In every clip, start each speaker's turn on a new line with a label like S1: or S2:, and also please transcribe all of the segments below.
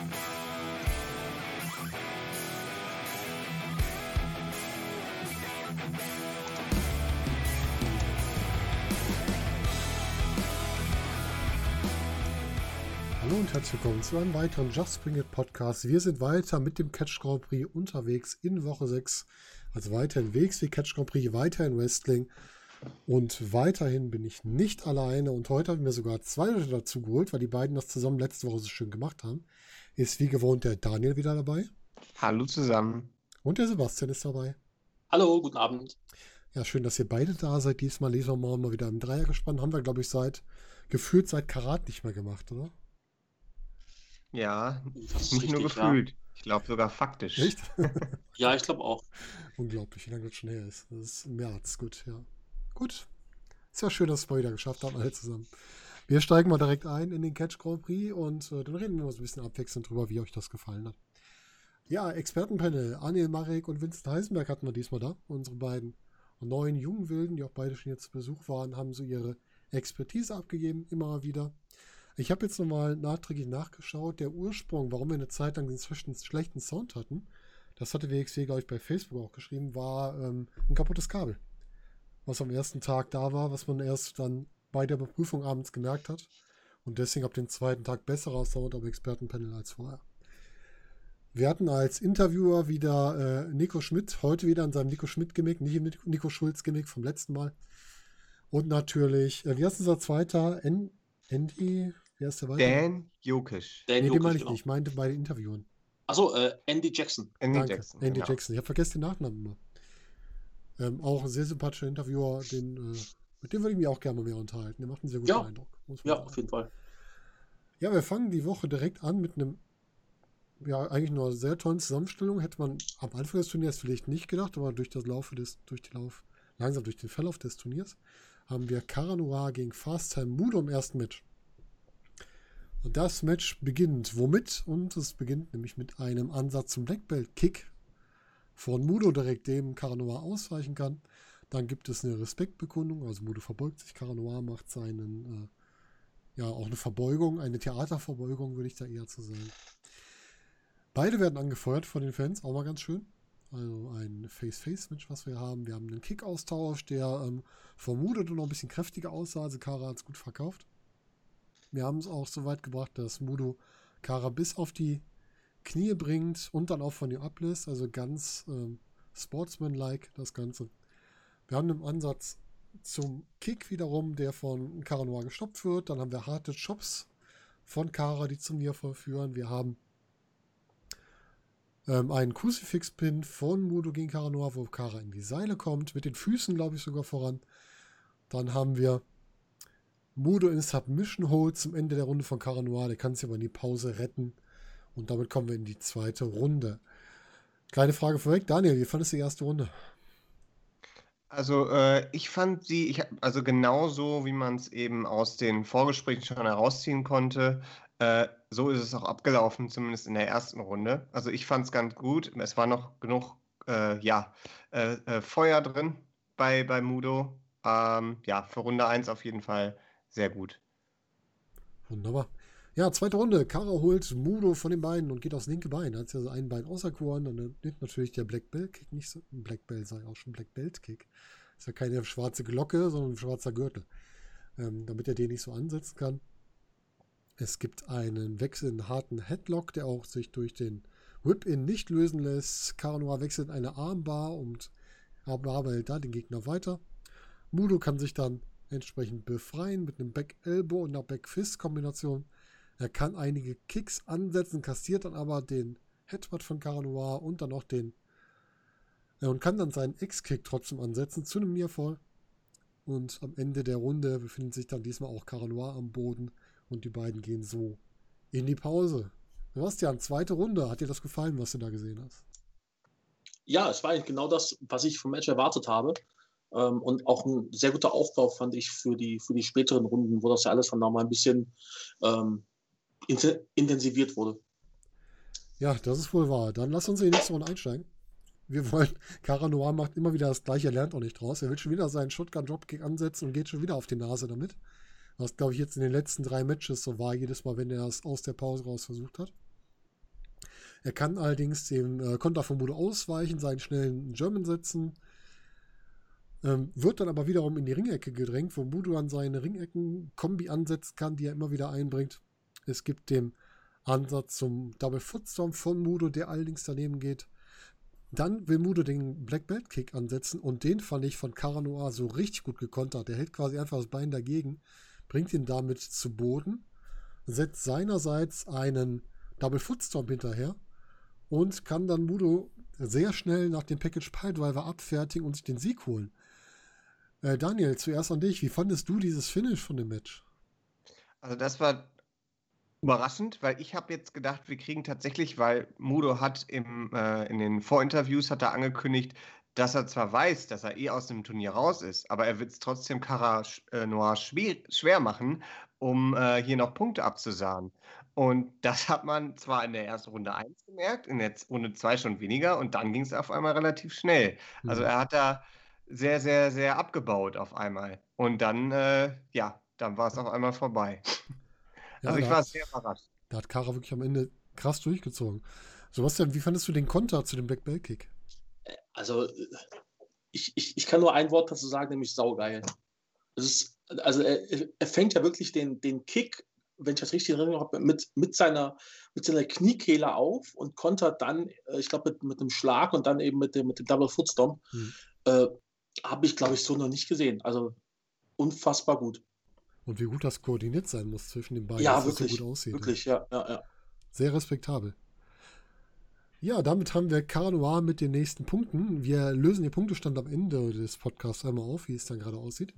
S1: Hallo und herzlich willkommen zu einem weiteren Just Bring It Podcast. Wir sind weiter mit dem Catch Grand Prix unterwegs in Woche 6. Also weiterhin WXW Catch Grand Prix, weiterhin Wrestling. Und weiterhin bin ich nicht alleine und heute haben wir sogar zwei Leute dazu geholt, weil die beiden das zusammen letzte Woche so schön gemacht haben. Ist wie gewohnt der Daniel wieder dabei.
S2: Hallo zusammen.
S1: Und der Sebastian ist dabei.
S3: Hallo, guten Abend.
S1: Ja, schön, dass ihr beide da seid. Diesmal lesen wir mal, mal wieder im Dreier gespannt. Haben wir, glaube ich, seit gefühlt seit Karat nicht mehr gemacht, oder?
S2: Ja, nicht nur
S3: richtig,
S2: gefühlt. Ich glaube sogar faktisch.
S1: Echt?
S3: Ja, ich glaube auch.
S1: Unglaublich, wie lange das schon her ist. Das ist im März, gut, ja. Gut. Ist ja schön, dass wir wieder geschafft haben, alle zusammen. Wir steigen mal direkt ein in den Catch Grand Prix und äh, dann reden wir mal so ein bisschen abwechselnd drüber, wie euch das gefallen hat. Ja, Expertenpanel. Anil Marek und Vincent Heisenberg hatten wir diesmal da. Unsere beiden neuen jungen Wilden, die auch beide schon jetzt zu Besuch waren, haben so ihre Expertise abgegeben, immer wieder. Ich habe jetzt nochmal nachträglich nachgeschaut. Der Ursprung, warum wir eine Zeit lang inzwischen schlechten Sound hatten, das hatte WXW, glaube ich, bei Facebook auch geschrieben, war ähm, ein kaputtes Kabel. Was am ersten Tag da war, was man erst dann bei der Überprüfung abends gemerkt hat. Und deswegen ab dem zweiten Tag besserer Sound am Expertenpanel als vorher. Wir hatten als Interviewer wieder äh, Nico Schmidt, heute wieder in seinem Nico Schmidt-Gimmick, nicht im Nico Schulz-Gimmick vom letzten Mal. Und natürlich, äh, wie heißt unser zweiter? N Andy? Wer ist der weiter?
S2: Dan Jokic.
S3: Dan
S1: nee, den
S3: Jokic,
S1: meine ich
S3: genau.
S1: nicht. Ich meinte bei den Interviewen.
S3: Achso, äh, Andy Jackson.
S2: Andy
S1: Danke.
S2: Jackson.
S1: Andy
S2: genau.
S1: Jackson. Ich habe vergessen den Nachnamen immer. Ähm, auch ein sehr sympathischer Interviewer. Den, äh, mit dem würde ich mich auch gerne mal mehr unterhalten. Der macht einen sehr guten
S3: Ja.
S1: Eindruck.
S3: Ja,
S1: sagen.
S3: auf jeden Fall.
S1: Ja, wir fangen die Woche direkt an mit einem, ja, eigentlich nur sehr tollen Zusammenstellung. Hätte man am Anfang des Turniers vielleicht nicht gedacht, aber durch das Laufe des, durch die Lauf, langsam durch den Verlauf des Turniers, haben wir Cara Noir gegen Fast Time Mudo im ersten Match. Und das Match beginnt womit? Und es beginnt nämlich mit einem Ansatz zum Black Belt Kick von Mudo direkt, dem Cara Noir ausweichen kann. Dann gibt es eine Respektbekundung, also Mudo verbeugt sich, Cara Noir macht seinen, äh, ja, auch eine Verbeugung, eine Theaterverbeugung, würde ich da eher zu sagen. Beide werden angefeuert von den Fans, auch mal ganz schön. Also ein Face-Face-Match, was wir haben. Wir haben einen Kick-Austausch, der ähm, vermutet und noch ein bisschen kräftiger aussah. Also Kara hat es gut verkauft. Wir haben es auch so weit gebracht, dass Mudo Kara bis auf die Knie bringt und dann auch von ihr ablässt. Also ganz ähm, sportsman-like das Ganze. Wir haben einen Ansatz zum Kick wiederum, der von Noir gestoppt wird. Dann haben wir harte Chops von Kara, die zu mir verführen. Wir haben ähm, einen Crucifix-Pin von Mudo gegen Noir, wo Kara in die Seile kommt, mit den Füßen, glaube ich, sogar voran. Dann haben wir Mudo in Submission Hold zum Ende der Runde von Noir. Der kann sich aber in die Pause retten. Und damit kommen wir in die zweite Runde. Kleine Frage vorweg. Daniel, wie fandest du die erste Runde?
S2: Also äh, ich fand sie, ich, also genauso wie man es eben aus den Vorgesprächen schon herausziehen konnte, äh, so ist es auch abgelaufen, zumindest in der ersten Runde. Also ich fand es ganz gut. Es war noch genug, äh, ja, äh, äh, Feuer drin bei, bei Mudo. Ähm, ja, für Runde 1 auf jeden Fall sehr gut.
S1: Wunderbar. Ja, zweite Runde. Kara holt Mudo von den Beinen und geht aufs linke Bein. Hat sie also ein Bein auserkoren. Dann nimmt natürlich der Black Belt Kick nicht so. Black Belt sei auch schon Black Belt Kick. Ist ja keine schwarze Glocke, sondern ein schwarzer Gürtel. Ähm, damit er den nicht so ansetzen kann. Es gibt einen wechselnden harten Headlock, der auch sich durch den Whip-In nicht lösen lässt. Kara Noir wechselt in eine Armbar und hält da den Gegner weiter. Mudo kann sich dann entsprechend befreien mit einem Back Elbow und einer Back Fist Kombination. Er kann einige Kicks ansetzen, kassiert dann aber den Headbutt von Cara Noir und dann noch den ja, und kann dann seinen X-Kick trotzdem ansetzen zu einem Nearfall. Und am Ende der Runde befindet sich dann diesmal auch Cara Noir am Boden und die beiden gehen so in die Pause. Sebastian, zweite Runde. Hat dir das gefallen, was du da gesehen hast?
S3: Ja, es war genau das, was ich vom Match erwartet habe. Ähm, und auch ein sehr guter Aufbau fand ich für die, für die späteren Runden, wo das ja alles von nochmal ein bisschen ähm, intensiviert wurde.
S1: Ja, das ist wohl wahr. Dann lass uns in die nächste Runde einsteigen. Wir wollen, Cara Noir macht immer wieder das gleiche, er lernt auch nicht draus. Er will schon wieder seinen Shotgun-Dropkick ansetzen und geht schon wieder auf die Nase damit. Was, glaube ich, jetzt in den letzten drei Matches so war, jedes Mal, wenn er es aus der Pause raus versucht hat. Er kann allerdings dem äh, Konter von Mudo ausweichen, seinen schnellen German setzen. Ähm, wird dann aber wiederum in die Ringecke gedrängt, wo Mudo an seine Ringecken-Kombi ansetzen kann, die er immer wieder einbringt. Es gibt den Ansatz zum Double Footstorm von Mudo, der allerdings daneben geht. Dann will Mudo den Black Belt Kick ansetzen und den fand ich von Caranoa so richtig gut gekontert. Der hält quasi einfach das Bein dagegen, bringt ihn damit zu Boden, setzt seinerseits einen Double Footstorm hinterher und kann dann Mudo sehr schnell nach dem Package Piledriver abfertigen und sich den Sieg holen. Äh, Daniel, zuerst an dich. Wie fandest du dieses Finish von dem Match?
S2: Also das war überraschend, weil ich habe jetzt gedacht, wir kriegen tatsächlich, weil Mudo hat im, äh, in den Vorinterviews hat er angekündigt, dass er zwar weiß, dass er eh aus dem Turnier raus ist, aber er wird es trotzdem Cara äh, Noir schwer, schwer machen, um äh, hier noch Punkte abzusahnen. Und das hat man zwar in der ersten Runde 1 gemerkt, in der Runde 2 schon weniger und dann ging es auf einmal relativ schnell. Also mhm. er hat da sehr, sehr, sehr abgebaut auf einmal. Und dann, äh, ja, dann war es auf einmal vorbei. Ja, also ich war sehr überrascht.
S1: Da hat Kara wirklich am Ende krass durchgezogen. Sebastian, wie fandest du den Konter zu dem Black Bell Kick?
S3: Also, ich, ich, ich kann nur ein Wort dazu sagen, nämlich saugeil. Ist, also er, er fängt ja wirklich den, den Kick, wenn ich das richtig erinnere, mit, mit, seiner, mit seiner Kniekehle auf und kontert dann, äh, ich glaube, mit, mit einem Schlag und dann eben mit dem, mit dem Double Footstomp. Hm. Äh, habe ich, glaube ich, so noch nicht gesehen. Also unfassbar gut.
S1: Und wie gut das koordiniert sein muss zwischen den beiden,
S3: ja,
S1: dass
S3: wirklich,
S1: das so gut aussieht.
S3: Wirklich, ja, ja, ja.
S1: Sehr respektabel. Ja, damit haben wir Carnoir mit den nächsten Punkten. Wir lösen den Punktestand am Ende des Podcasts einmal auf, wie es dann gerade aussieht.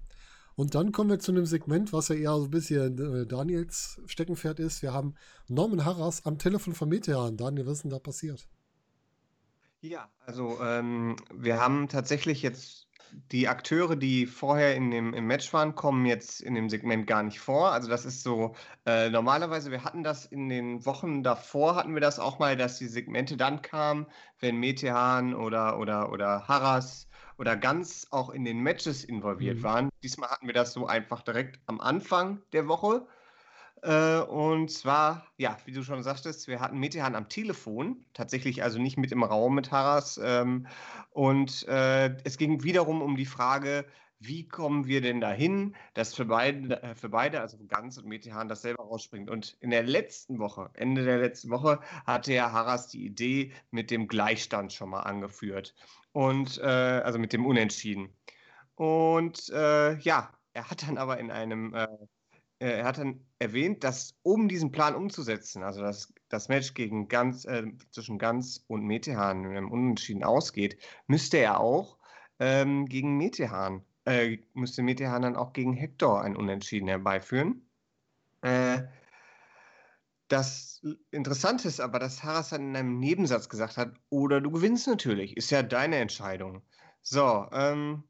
S1: Und dann kommen wir zu einem Segment, was ja eher so ein bisschen äh, Daniels Steckenpferd ist. Wir haben Norman Harras am Telefon von Metean. Daniel, was ist denn da passiert?
S2: Ja, also ähm, wir haben tatsächlich jetzt die Akteure, die vorher in dem, im Match waren, kommen jetzt in dem Segment gar nicht vor. Also das ist so, äh, normalerweise, wir hatten das in den Wochen davor, hatten wir das auch mal, dass die Segmente dann kamen, wenn Metehan oder, oder, oder Harras oder ganz auch in den Matches involviert mhm. waren. Diesmal hatten wir das so einfach direkt am Anfang der Woche. Äh, und zwar, ja, wie du schon sagtest, wir hatten Metehan am Telefon, tatsächlich also nicht mit im Raum mit Harras. Ähm, und äh, es ging wiederum um die Frage, wie kommen wir denn dahin, dass für beide, äh, für beide also Ganz und Metehan, das selber rausspringt. Und in der letzten Woche, Ende der letzten Woche, hatte ja Harras die Idee mit dem Gleichstand schon mal angeführt. Und äh, also mit dem Unentschieden. Und äh, ja, er hat dann aber in einem äh, er hat dann erwähnt, dass um diesen Plan umzusetzen, also dass das Match gegen Ganz, äh, zwischen Ganz und Metehan im Unentschieden ausgeht, müsste er auch ähm, gegen Metehan, äh, müsste Metehan dann auch gegen Hector ein Unentschieden herbeiführen. Äh, das Interessante ist aber, dass Harras dann in einem Nebensatz gesagt hat, oder du gewinnst natürlich, ist ja deine Entscheidung. So, ähm,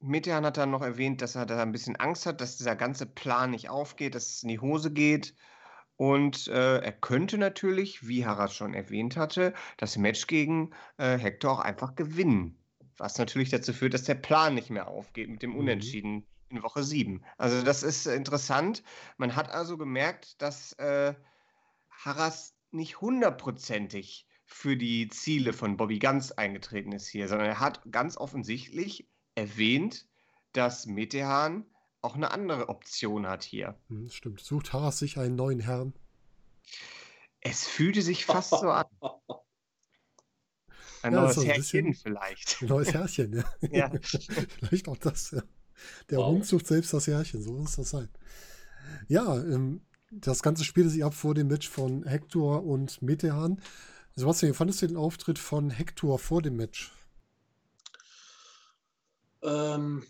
S2: Metehan hat dann noch erwähnt, dass er da ein bisschen Angst hat, dass dieser ganze Plan nicht aufgeht, dass es in die Hose geht. Und äh, er könnte natürlich, wie Harald schon erwähnt hatte, das Match gegen äh, Hector auch einfach gewinnen. Was natürlich dazu führt, dass der Plan nicht mehr aufgeht mit dem mhm. Unentschieden mhm. in Woche 7. Also das ist interessant. Man hat also gemerkt, dass äh, Harras nicht hundertprozentig für die Ziele von Bobby Ganz eingetreten ist hier, sondern er hat ganz offensichtlich erwähnt, dass Metehan auch eine andere Option hat hier.
S1: Hm, stimmt. Sucht Haras sich einen neuen Herrn?
S2: Es fühlte sich fast so an. Ein ja, neues so ein Herrchen vielleicht.
S1: Ein neues Herrchen, ja. ja. vielleicht auch das, ja. Der wow. Hund sucht selbst das Herrchen, so muss das sein. Ja, ähm, das Ganze spielte sich ab vor dem Match von Hector und Metehan. Sebastian, wie fandest du den Auftritt von Hector vor dem Match?
S3: Ähm,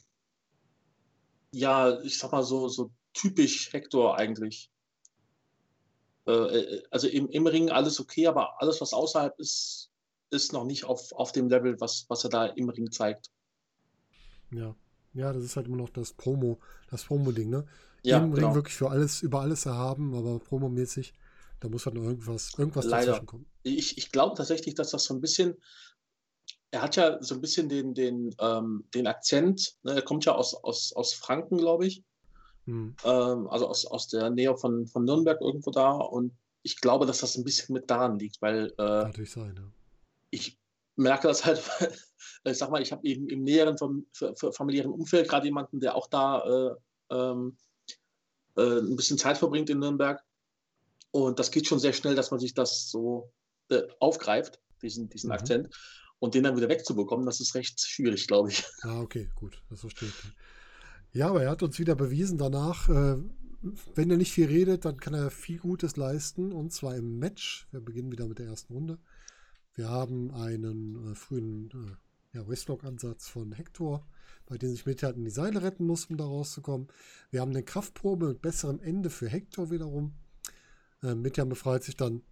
S3: ja, ich sag mal so, so typisch Hector eigentlich. Äh, äh, also im, im Ring alles okay, aber alles, was außerhalb ist, ist noch nicht auf, auf dem Level, was, was er da im Ring zeigt.
S1: Ja. Ja, das ist halt immer noch das Promo, das Promo-Ding, ne? Ja, Im genau. Ring wirklich für alles, über alles erhaben, aber promomäßig, da muss halt noch irgendwas, irgendwas
S3: Leider. dazwischen kommen. Ich, ich glaube tatsächlich, dass das so ein bisschen er hat ja so ein bisschen den, den, ähm, den Akzent, ne? er kommt ja aus, aus, aus Franken, glaube ich. Hm. Ähm, also aus, aus der Nähe von, von Nürnberg irgendwo da. Und ich glaube, dass das ein bisschen mit daran liegt, weil äh,
S1: Natürlich sein, ja.
S3: ich merke das halt, ich sag mal, ich habe eben im näheren fam familiären Umfeld gerade jemanden, der auch da äh, ähm, äh, ein bisschen Zeit verbringt in Nürnberg. Und das geht schon sehr schnell, dass man sich das so äh, aufgreift, diesen, diesen mhm. Akzent. Und den dann wieder wegzubekommen, das ist recht schwierig, glaube ich.
S1: Ah, okay, gut, das verstehe ich. Ja, aber er hat uns wieder bewiesen danach, äh, wenn er nicht viel redet, dann kann er viel Gutes leisten. Und zwar im Match. Wir beginnen wieder mit der ersten Runde. Wir haben einen äh, frühen äh, ja, Westlock-Ansatz von Hector, bei dem sich Meta in die Seile retten muss, um da rauszukommen. Wir haben eine Kraftprobe mit besserem Ende für Hector wiederum. Äh, Meta befreit sich dann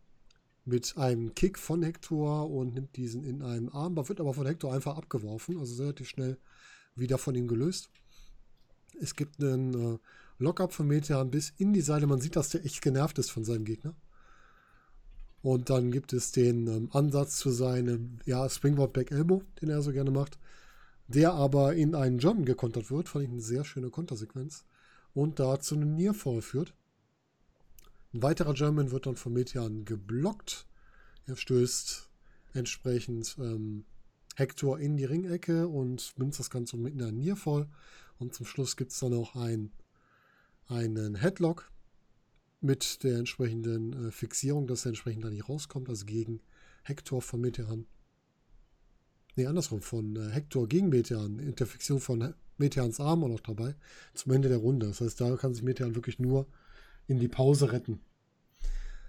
S1: mit einem Kick von Hector und nimmt diesen in einen Armbar, wird aber von Hector einfach abgeworfen, also relativ schnell wieder von ihm gelöst. Es gibt einen äh, Lockup von Metean bis in die Seile. Man sieht, dass der echt genervt ist von seinem Gegner. Und dann gibt es den ähm, Ansatz zu seinem ja, Springboard Back Elbow, den er so gerne macht, der aber in einen German gekontert wird. Fand ich eine sehr schöne Kontersequenz. Und da zu einem Nearfall führt. Ein weiterer German wird dann von Metean geblockt. Er stößt entsprechend ähm, Hector in die Ringecke und münzt das Ganze mit einer Nearfall. Und zum Schluss gibt es dann auch ein, einen Headlock mit der entsprechenden äh, Fixierung, dass er entsprechend da nicht rauskommt, also gegen Hector von Metean. Ne, andersrum, von äh, Hector gegen Metean. Interfixierung von Meteans Arm auch noch dabei, zum Ende der Runde. Das heißt, da kann sich Metean wirklich nur in die Pause retten.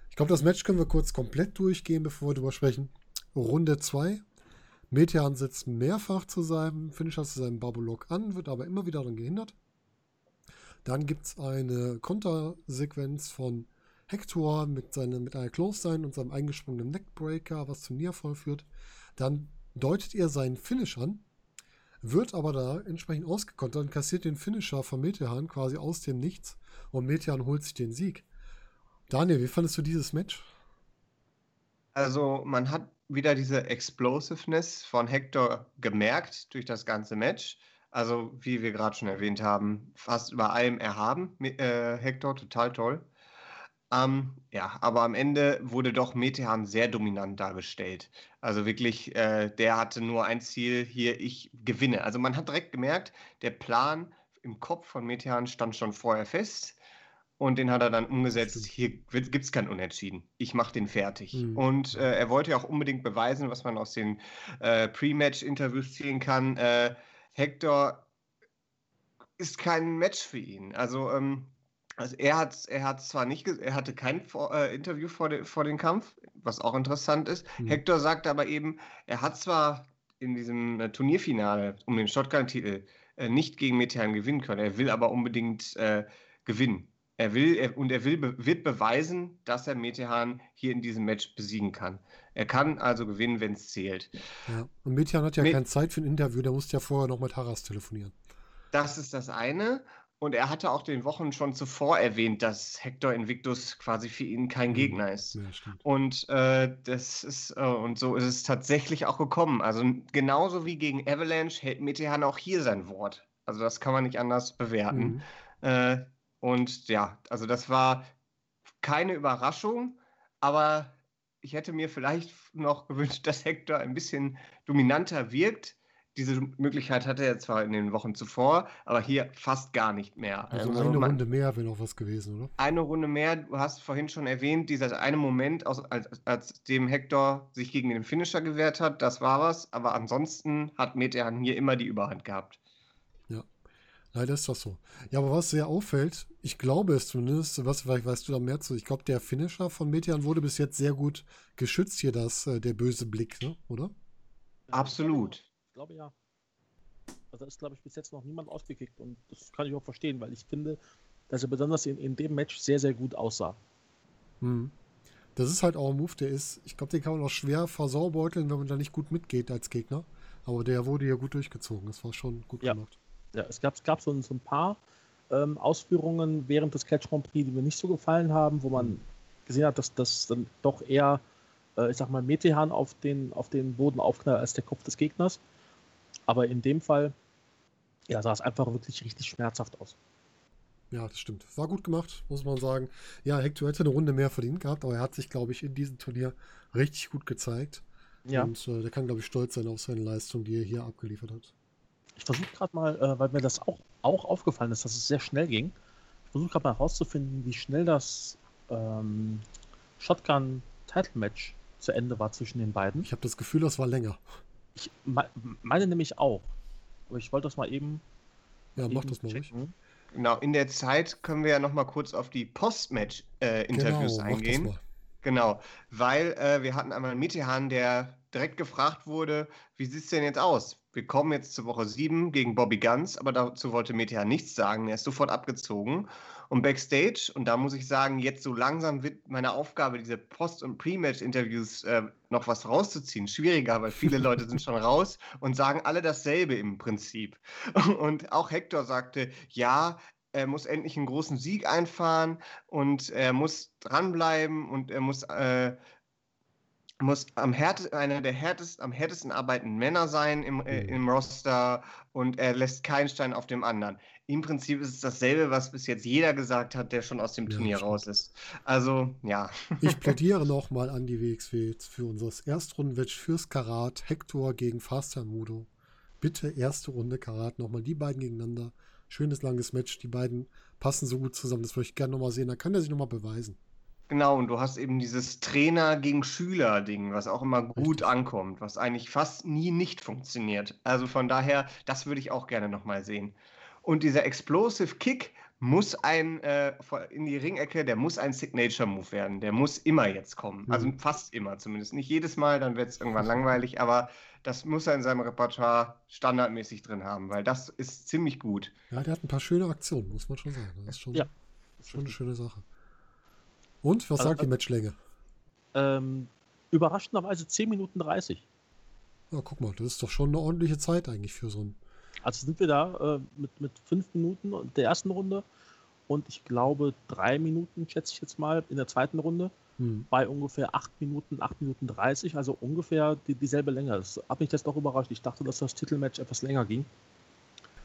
S1: Ich glaube, das Match können wir kurz komplett durchgehen, bevor wir darüber sprechen. Runde 2. Metean setzt mehrfach zu seinem Finisher, zu seinem Barbolock an, wird aber immer wieder daran gehindert. Dann gibt es eine Kontersequenz von Hector mit, seinem, mit einer Close-Sign und seinem eingesprungenen Neckbreaker, was zum Niederfall führt. Dann deutet er seinen Finish an, wird aber da entsprechend ausgekontert und kassiert den Finisher von Metehan quasi aus dem Nichts und Metehan holt sich den Sieg. Daniel, wie fandest du dieses Match?
S2: Also, man hat wieder diese Explosiveness von Hector gemerkt durch das ganze Match. Also, wie wir gerade schon erwähnt haben, fast über allem erhaben, äh, Hector, total toll. Ähm, ja, aber am Ende wurde doch Metehan sehr dominant dargestellt. Also wirklich, äh, der hatte nur ein Ziel, hier, ich gewinne. Also man hat direkt gemerkt, der Plan im Kopf von Metehan stand schon vorher fest. Und den hat er dann umgesetzt. Hier gibt es kein Unentschieden. Ich mache den fertig. Mhm. Und äh, er wollte ja auch unbedingt beweisen, was man aus den äh, Pre-Match-Interviews ziehen kann. Äh, Hector ist kein Match für ihn. Also, ähm, also er hat er hat zwar nicht, er hatte kein vor, äh, Interview vor, de, vor dem Kampf, was auch interessant ist. Mhm. Hector sagt aber eben, er hat zwar in diesem äh, Turnierfinale um den Shotgun-Titel äh, nicht gegen Metehan gewinnen können, er will aber unbedingt äh, gewinnen. Er will er, und er will, wird beweisen, dass er Metehan hier in diesem Match besiegen kann. Er kann also gewinnen, wenn es zählt.
S1: Ja. Und Metehan hat ja Met keine Zeit für ein Interview, der musste ja vorher noch mit Harras telefonieren.
S2: Das ist das eine. Und er hatte auch den Wochen schon zuvor erwähnt, dass Hector Invictus quasi für ihn kein mhm. Gegner ist. Ja, und äh, das ist äh, und so ist es tatsächlich auch gekommen. Also genauso wie gegen Avalanche hält Metehan auch hier sein Wort. Also das kann man nicht anders bewerten. Mhm. Äh, und ja, also das war keine Überraschung, aber ich hätte mir vielleicht noch gewünscht, dass Hector ein bisschen dominanter wirkt. Diese Möglichkeit hatte er zwar in den Wochen zuvor, aber hier fast gar nicht mehr.
S1: Also, also eine man, Runde mehr wäre noch was gewesen, oder?
S2: Eine Runde mehr, du hast vorhin schon erwähnt, dieser eine Moment, aus, als, als dem Hector sich gegen den Finisher gewehrt hat, das war was, aber ansonsten hat Metehan hier immer die Überhand gehabt.
S1: Leider ist das so. Ja, aber was sehr auffällt, ich glaube es zumindest, was vielleicht weißt du da mehr zu, ich glaube, der Finisher von Metean wurde bis jetzt sehr gut geschützt hier, das, äh, der böse Blick, ne? oder?
S2: Absolut.
S3: Ich glaube ja. Also da ist, glaube ich, bis jetzt noch niemand ausgekickt und das kann ich auch verstehen, weil ich finde, dass er besonders in, in dem Match sehr, sehr gut aussah.
S1: Hm. Das ist halt auch ein Move, der ist, ich glaube, den kann man auch schwer versaubeuteln, wenn man da nicht gut mitgeht als Gegner. Aber der wurde ja gut durchgezogen. Das war schon gut ja. gemacht
S3: ja, es gab, es gab so, so ein paar ähm, Ausführungen während des Catch Grand Prix, die mir nicht so gefallen haben, wo man gesehen hat, dass das dann doch eher, äh, ich sag mal, Metehan auf den, auf den Boden aufknallt als der Kopf des Gegners. Aber in dem Fall, ja, sah es einfach wirklich richtig schmerzhaft aus.
S1: Ja, das stimmt. War gut gemacht, muss man sagen. Ja, Hector hätte eine Runde mehr verdient gehabt, aber er hat sich, glaube ich, in diesem Turnier richtig gut gezeigt. Ja. Und äh, der kann, glaube ich, stolz sein auf seine Leistung, die er hier abgeliefert hat.
S4: Ich versuche gerade mal, äh, weil mir das auch, auch aufgefallen ist, dass es sehr schnell ging. Ich versuche gerade mal herauszufinden, wie schnell das ähm, Shotgun-Title-Match zu Ende war zwischen den beiden.
S1: Ich habe das Gefühl, das war länger.
S4: Ich meine nämlich auch. Aber ich wollte das mal eben.
S1: Ja, mach das mal checken. ruhig.
S2: Genau, in der Zeit können wir ja noch mal kurz auf die Post-Match-Interviews äh, genau, eingehen. Genau, weil äh, wir hatten einmal Mitehan, der direkt gefragt wurde, wie sieht es denn jetzt aus? Wir kommen jetzt zur Woche 7 gegen Bobby Guns, aber dazu wollte Mitehan nichts sagen. Er ist sofort abgezogen. Und Backstage, und da muss ich sagen, jetzt so langsam wird meine Aufgabe, diese Post- und Pre-Match-Interviews äh, noch was rauszuziehen, schwieriger, weil viele Leute sind schon raus und sagen alle dasselbe im Prinzip. Und auch Hector sagte, ja, er muss endlich einen großen Sieg einfahren und er muss dranbleiben und er muss äh, muss am härtesten, einer der härtesten, am härtesten arbeitenden Männer sein im, äh, mhm. im Roster und er lässt keinen Stein auf dem anderen. Im Prinzip ist es dasselbe, was bis jetzt jeder gesagt hat, der schon aus dem Turnier ja, raus ist. Also, ja.
S1: Ich plädiere nochmal an die WXW für unser Erstrundenmatch fürs Karat. Hector gegen Faster Mudo. Bitte erste Runde Karat nochmal. Die beiden gegeneinander. Schönes langes Match. Die beiden passen so gut zusammen. Das möchte ich gerne nochmal sehen. Da kann er sich nochmal beweisen.
S2: Genau, und du hast eben dieses Trainer gegen Schüler-Ding, was auch immer gut Richtig. ankommt, was eigentlich fast nie nicht funktioniert. Also von daher, das würde ich auch gerne nochmal sehen. Und dieser Explosive Kick muss ein äh, in die Ringecke, der muss ein Signature-Move werden. Der muss immer jetzt kommen. Also mhm. Also fast immer zumindest. Nicht jedes Mal, dann wird es irgendwann langweilig, aber das muss er in seinem Repertoire standardmäßig drin haben, weil das ist ziemlich gut.
S1: Ja, der hat ein paar schöne Aktionen, muss man schon sagen. Das ist schon, ja. schon eine schöne Sache. Und, was also, sagt die Matchlänge?
S4: Ähm, überraschenderweise 10 Minuten 30.
S1: Ja, guck mal, das ist doch schon eine ordentliche Zeit eigentlich für so ein.
S4: Also sind wir da äh, mit, mit 5 Minuten der ersten Runde und ich glaube 3 Minuten, schätze ich jetzt mal, in der zweiten Runde hm. bei ungefähr 8 Minuten, 8 Minuten 30, also ungefähr die, dieselbe Länge. Das hat mich das doch überrascht. Ich dachte, dass das Titelmatch etwas länger ging.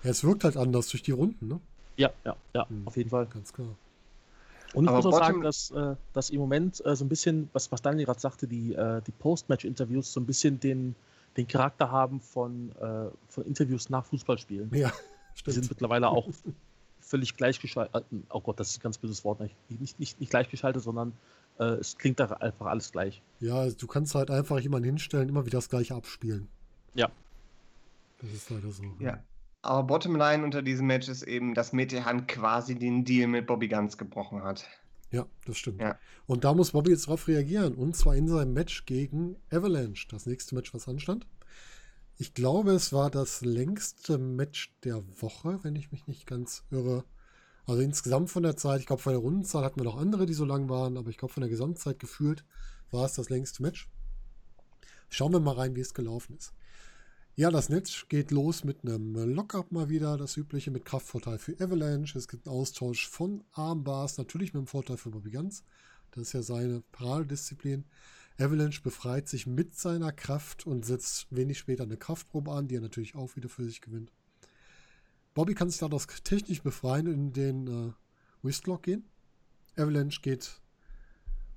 S1: Ja, es wirkt halt anders durch die Runden, ne?
S4: Ja, ja, ja, hm. auf jeden Fall.
S1: Ganz klar.
S4: Und ich Aber muss auch sagen, dass, äh, dass im Moment äh, so ein bisschen, was, was Daniel gerade sagte, die, äh, die Post-Match-Interviews so ein bisschen den, den Charakter haben von, äh, von Interviews nach Fußballspielen.
S1: Ja,
S4: stimmt. Die sind mittlerweile auch völlig gleichgeschaltet. Äh, oh Gott, das ist ein ganz böses Wort. Nicht, nicht, nicht, nicht gleichgeschaltet, sondern äh, es klingt da einfach alles gleich.
S1: Ja, also du kannst halt einfach jemanden hinstellen, immer wieder das gleiche abspielen.
S4: Ja.
S1: Das ist leider so.
S2: Ja. Aber Bottomline unter diesem Match ist eben, dass Metehan quasi den Deal mit Bobby Guns gebrochen hat.
S1: Ja, das stimmt. Ja. Und da muss Bobby jetzt drauf reagieren. Und zwar in seinem Match gegen Avalanche. Das nächste Match, was anstand. Ich glaube, es war das längste Match der Woche, wenn ich mich nicht ganz irre. Also insgesamt von der Zeit, ich glaube, von der Rundenzahl hatten wir noch andere, die so lang waren, aber ich glaube, von der Gesamtzeit gefühlt war es das längste Match. Schauen wir mal rein, wie es gelaufen ist. Ja, das Netz geht los mit einem Lockup mal wieder, das übliche mit Kraftvorteil für Avalanche. Es gibt einen Austausch von Armbars, natürlich mit dem Vorteil für Bobby Guns. Das ist ja seine Paradedisziplin. Avalanche befreit sich mit seiner Kraft und setzt wenig später eine Kraftprobe an, die er natürlich auch wieder für sich gewinnt. Bobby kann sich daraus technisch befreien und in den äh, Wristlock gehen. Avalanche geht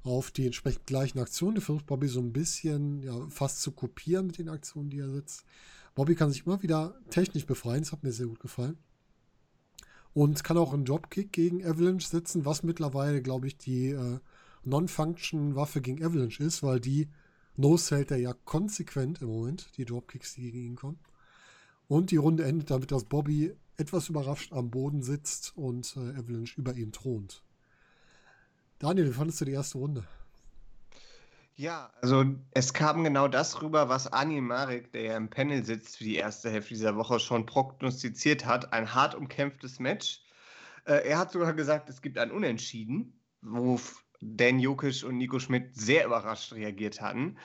S1: auf die entsprechend gleichen Aktionen. Die versucht Bobby so ein bisschen ja, fast zu kopieren mit den Aktionen, die er setzt. Bobby kann sich immer wieder technisch befreien, das hat mir sehr gut gefallen. Und kann auch einen Dropkick gegen Avalanche setzen, was mittlerweile, glaube ich, die äh, Non-Function-Waffe gegen Avalanche ist, weil die no-sellt er ja konsequent im Moment, die Dropkicks, die gegen ihn kommen. Und die Runde endet damit, dass Bobby etwas überrascht am Boden sitzt und äh, Avalanche über ihm thront. Daniel, wie fandest du die erste Runde?
S2: Ja, also es kam genau das rüber, was Anil Marek, der ja im Panel sitzt für die erste Hälfte dieser Woche, schon prognostiziert hat. Ein hart umkämpftes Match. Äh, er hat sogar gesagt, es gibt ein Unentschieden, wo Dan Jokic und Nico Schmidt sehr überrascht reagiert hatten.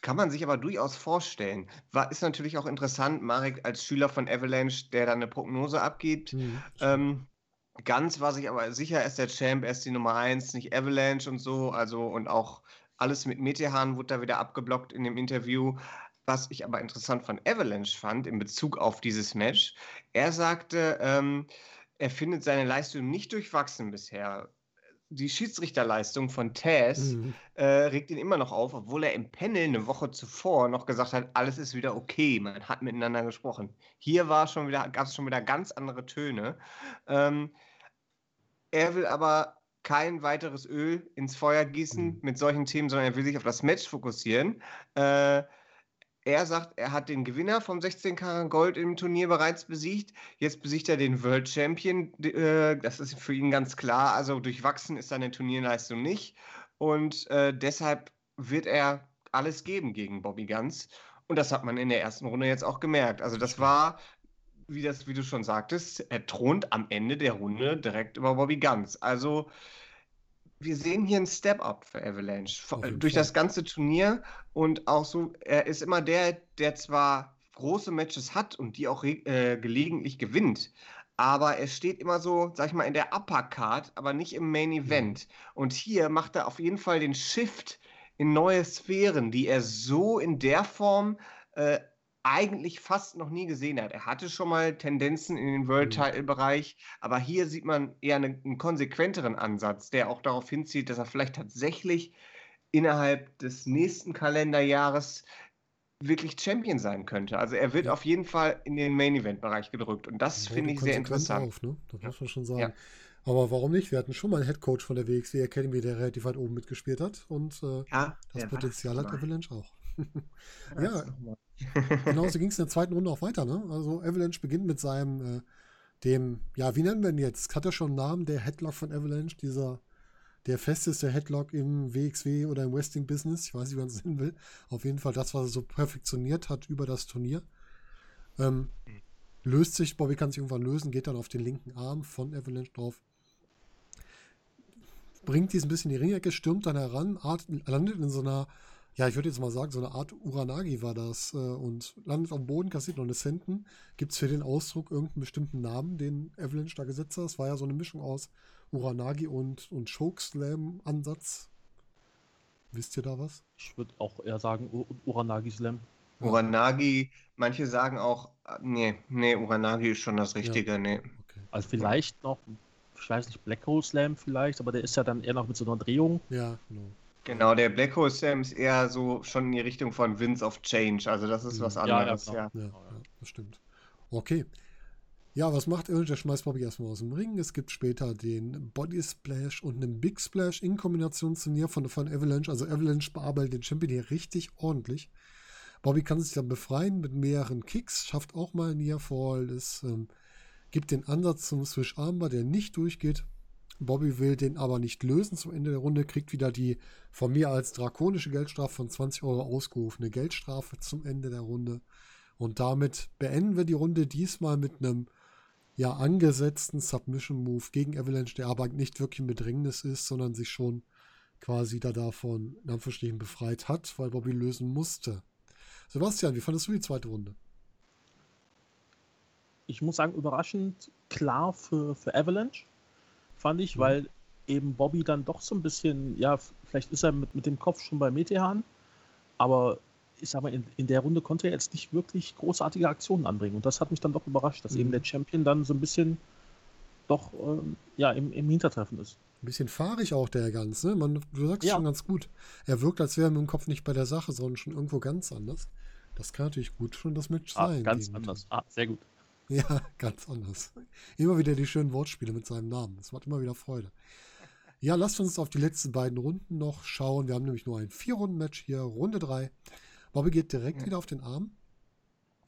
S2: Kann man sich aber durchaus vorstellen. War, ist natürlich auch interessant, Marek als Schüler von Avalanche, der da eine Prognose abgibt. Mhm. Ähm, Ganz war sich aber sicher, er ist der Champ, er ist die Nummer 1, nicht Avalanche und so. Also und auch alles mit Metehan wurde da wieder abgeblockt in dem Interview. Was ich aber interessant von Avalanche fand in Bezug auf dieses Match, er sagte, ähm, er findet seine Leistung nicht durchwachsen bisher. Die Schiedsrichterleistung von Taz mhm. äh, regt ihn immer noch auf, obwohl er im Panel eine Woche zuvor noch gesagt hat, alles ist wieder okay, man hat miteinander gesprochen. Hier war schon wieder, gab es schon wieder ganz andere Töne. Ähm, er will aber kein weiteres Öl ins Feuer gießen mhm. mit solchen Themen, sondern er will sich auf das Match fokussieren. Äh, er sagt, er hat den Gewinner vom 16 Karat Gold im Turnier bereits besiegt. Jetzt besiegt er den World Champion. Äh, das ist für ihn ganz klar. Also durchwachsen ist seine Turnierleistung nicht. Und äh, deshalb wird er alles geben gegen Bobby Guns. Und das hat man in der ersten Runde jetzt auch gemerkt. Also das war, wie, das, wie du schon sagtest, er thront am Ende der Runde direkt über Bobby Guns. Also wir sehen hier einen Step-up für Avalanche durch das ganze Turnier. Und auch so, er ist immer der, der zwar große Matches hat und die auch äh, gelegentlich gewinnt, aber er steht immer so, sag ich mal, in der Upper Card, aber nicht im Main Event. Und hier macht er auf jeden Fall den Shift in neue Sphären, die er so in der Form äh, eigentlich fast noch nie gesehen hat. Er hatte schon mal Tendenzen in den World Title Bereich, aber hier sieht man eher einen, einen, konsequenteren Ansatz, der auch darauf hinzieht, dass er vielleicht tatsächlich innerhalb des nächsten Kalenderjahres wirklich Champion sein könnte. Also er wird ja. auf jeden Fall in den Main Event Bereich gedrückt und das finde ich sehr interessant. Auf,
S1: ne? Das muss man schon sagen. Aber warum nicht? Wir hatten schon mal einen Head Coach von der WXW Academy, der relativ weit oben mitgespielt hat und äh, das Potenzial hat Avalanche auch. Ja, genauso ging es in der zweiten Runde auch weiter. Ne? Also Avalanche beginnt mit seinem, äh, dem, ja, wie nennen wir ihn jetzt? Hat er schon einen Namen, der Headlock von Avalanche, dieser, der festeste Headlock im WXW oder im Wrestling-Business. Ich weiß nicht, wie man es nennen will. Auf jeden Fall das, was er so perfektioniert hat über das Turnier. Ähm, löst sich, Bobby kann sich irgendwann lösen, geht dann auf den linken Arm von Avalanche drauf. Bringt diesen bisschen in die Ringecke, stürmt dann heran, landet in so einer ja, ich würde jetzt mal sagen, so eine Art Uranagi war das äh, und landet am Boden, kassiert noch eine Senten. Gibt es für den Ausdruck irgendeinen bestimmten Namen, den Avalanche da gesetzt hat? Es war ja so eine Mischung aus Uranagi und, und Chokeslam-Ansatz. Wisst ihr da was?
S4: Ich würde auch eher sagen Uranagi-Slam.
S2: Uranagi, manche sagen auch, nee, nee, Uranagi ist schon das Richtige, ja. nee.
S4: Okay. Also vielleicht noch, ich weiß nicht, Black Hole Slam vielleicht, aber der ist ja dann eher noch mit so einer Drehung.
S1: Ja, genau.
S2: Genau, der Black Hole Sam ist eher so schon in die Richtung von Winds of Change. Also das ist was anderes, ja. ja,
S1: ja. ja, das stimmt. Okay. Ja, was macht er? Der schmeißt Bobby erstmal aus dem Ring. Es gibt später den Body Splash und einen Big Splash in Kombination zu Nier von, von Avalanche. Also Avalanche bearbeitet den Champion hier richtig ordentlich. Bobby kann sich dann befreien mit mehreren Kicks, schafft auch mal Near Fall. Es ähm, gibt den Ansatz zum Swish Armbar, der nicht durchgeht. Bobby will den aber nicht lösen zum Ende der Runde, kriegt wieder die von mir als drakonische Geldstrafe von 20 Euro ausgerufene Geldstrafe zum Ende der Runde. Und damit beenden wir die Runde diesmal mit einem ja angesetzten Submission Move gegen Avalanche, der aber nicht wirklich ein Bedrängnis ist, sondern sich schon quasi da davon in Anführungsstrichen befreit hat, weil Bobby lösen musste. Sebastian, wie fandest du die zweite Runde?
S4: Ich muss sagen, überraschend klar für, für Avalanche fand ich, mhm. weil eben Bobby dann doch so ein bisschen, ja, vielleicht ist er mit, mit dem Kopf schon bei Metehan, aber ich sag mal, in, in der Runde konnte er jetzt nicht wirklich großartige Aktionen anbringen. Und das hat mich dann doch überrascht, dass mhm. eben der Champion dann so ein bisschen doch ähm, ja, im, im Hintertreffen ist.
S1: Ein bisschen fahrig auch der Ganze. Ne? Man, du sagst ja. schon ganz gut. Er wirkt, als wäre er mit dem Kopf nicht bei der Sache, sondern schon irgendwo ganz anders. Das kann natürlich gut schon das Match
S4: ah, sein. Ganz anders. Ah, sehr gut.
S1: Ja, ganz anders. Immer wieder die schönen Wortspiele mit seinem Namen. Das macht immer wieder Freude. Ja, lasst uns auf die letzten beiden Runden noch schauen. Wir haben nämlich nur ein Vier-Runden-Match hier, Runde 3. Bobby geht direkt ja. wieder auf den Arm.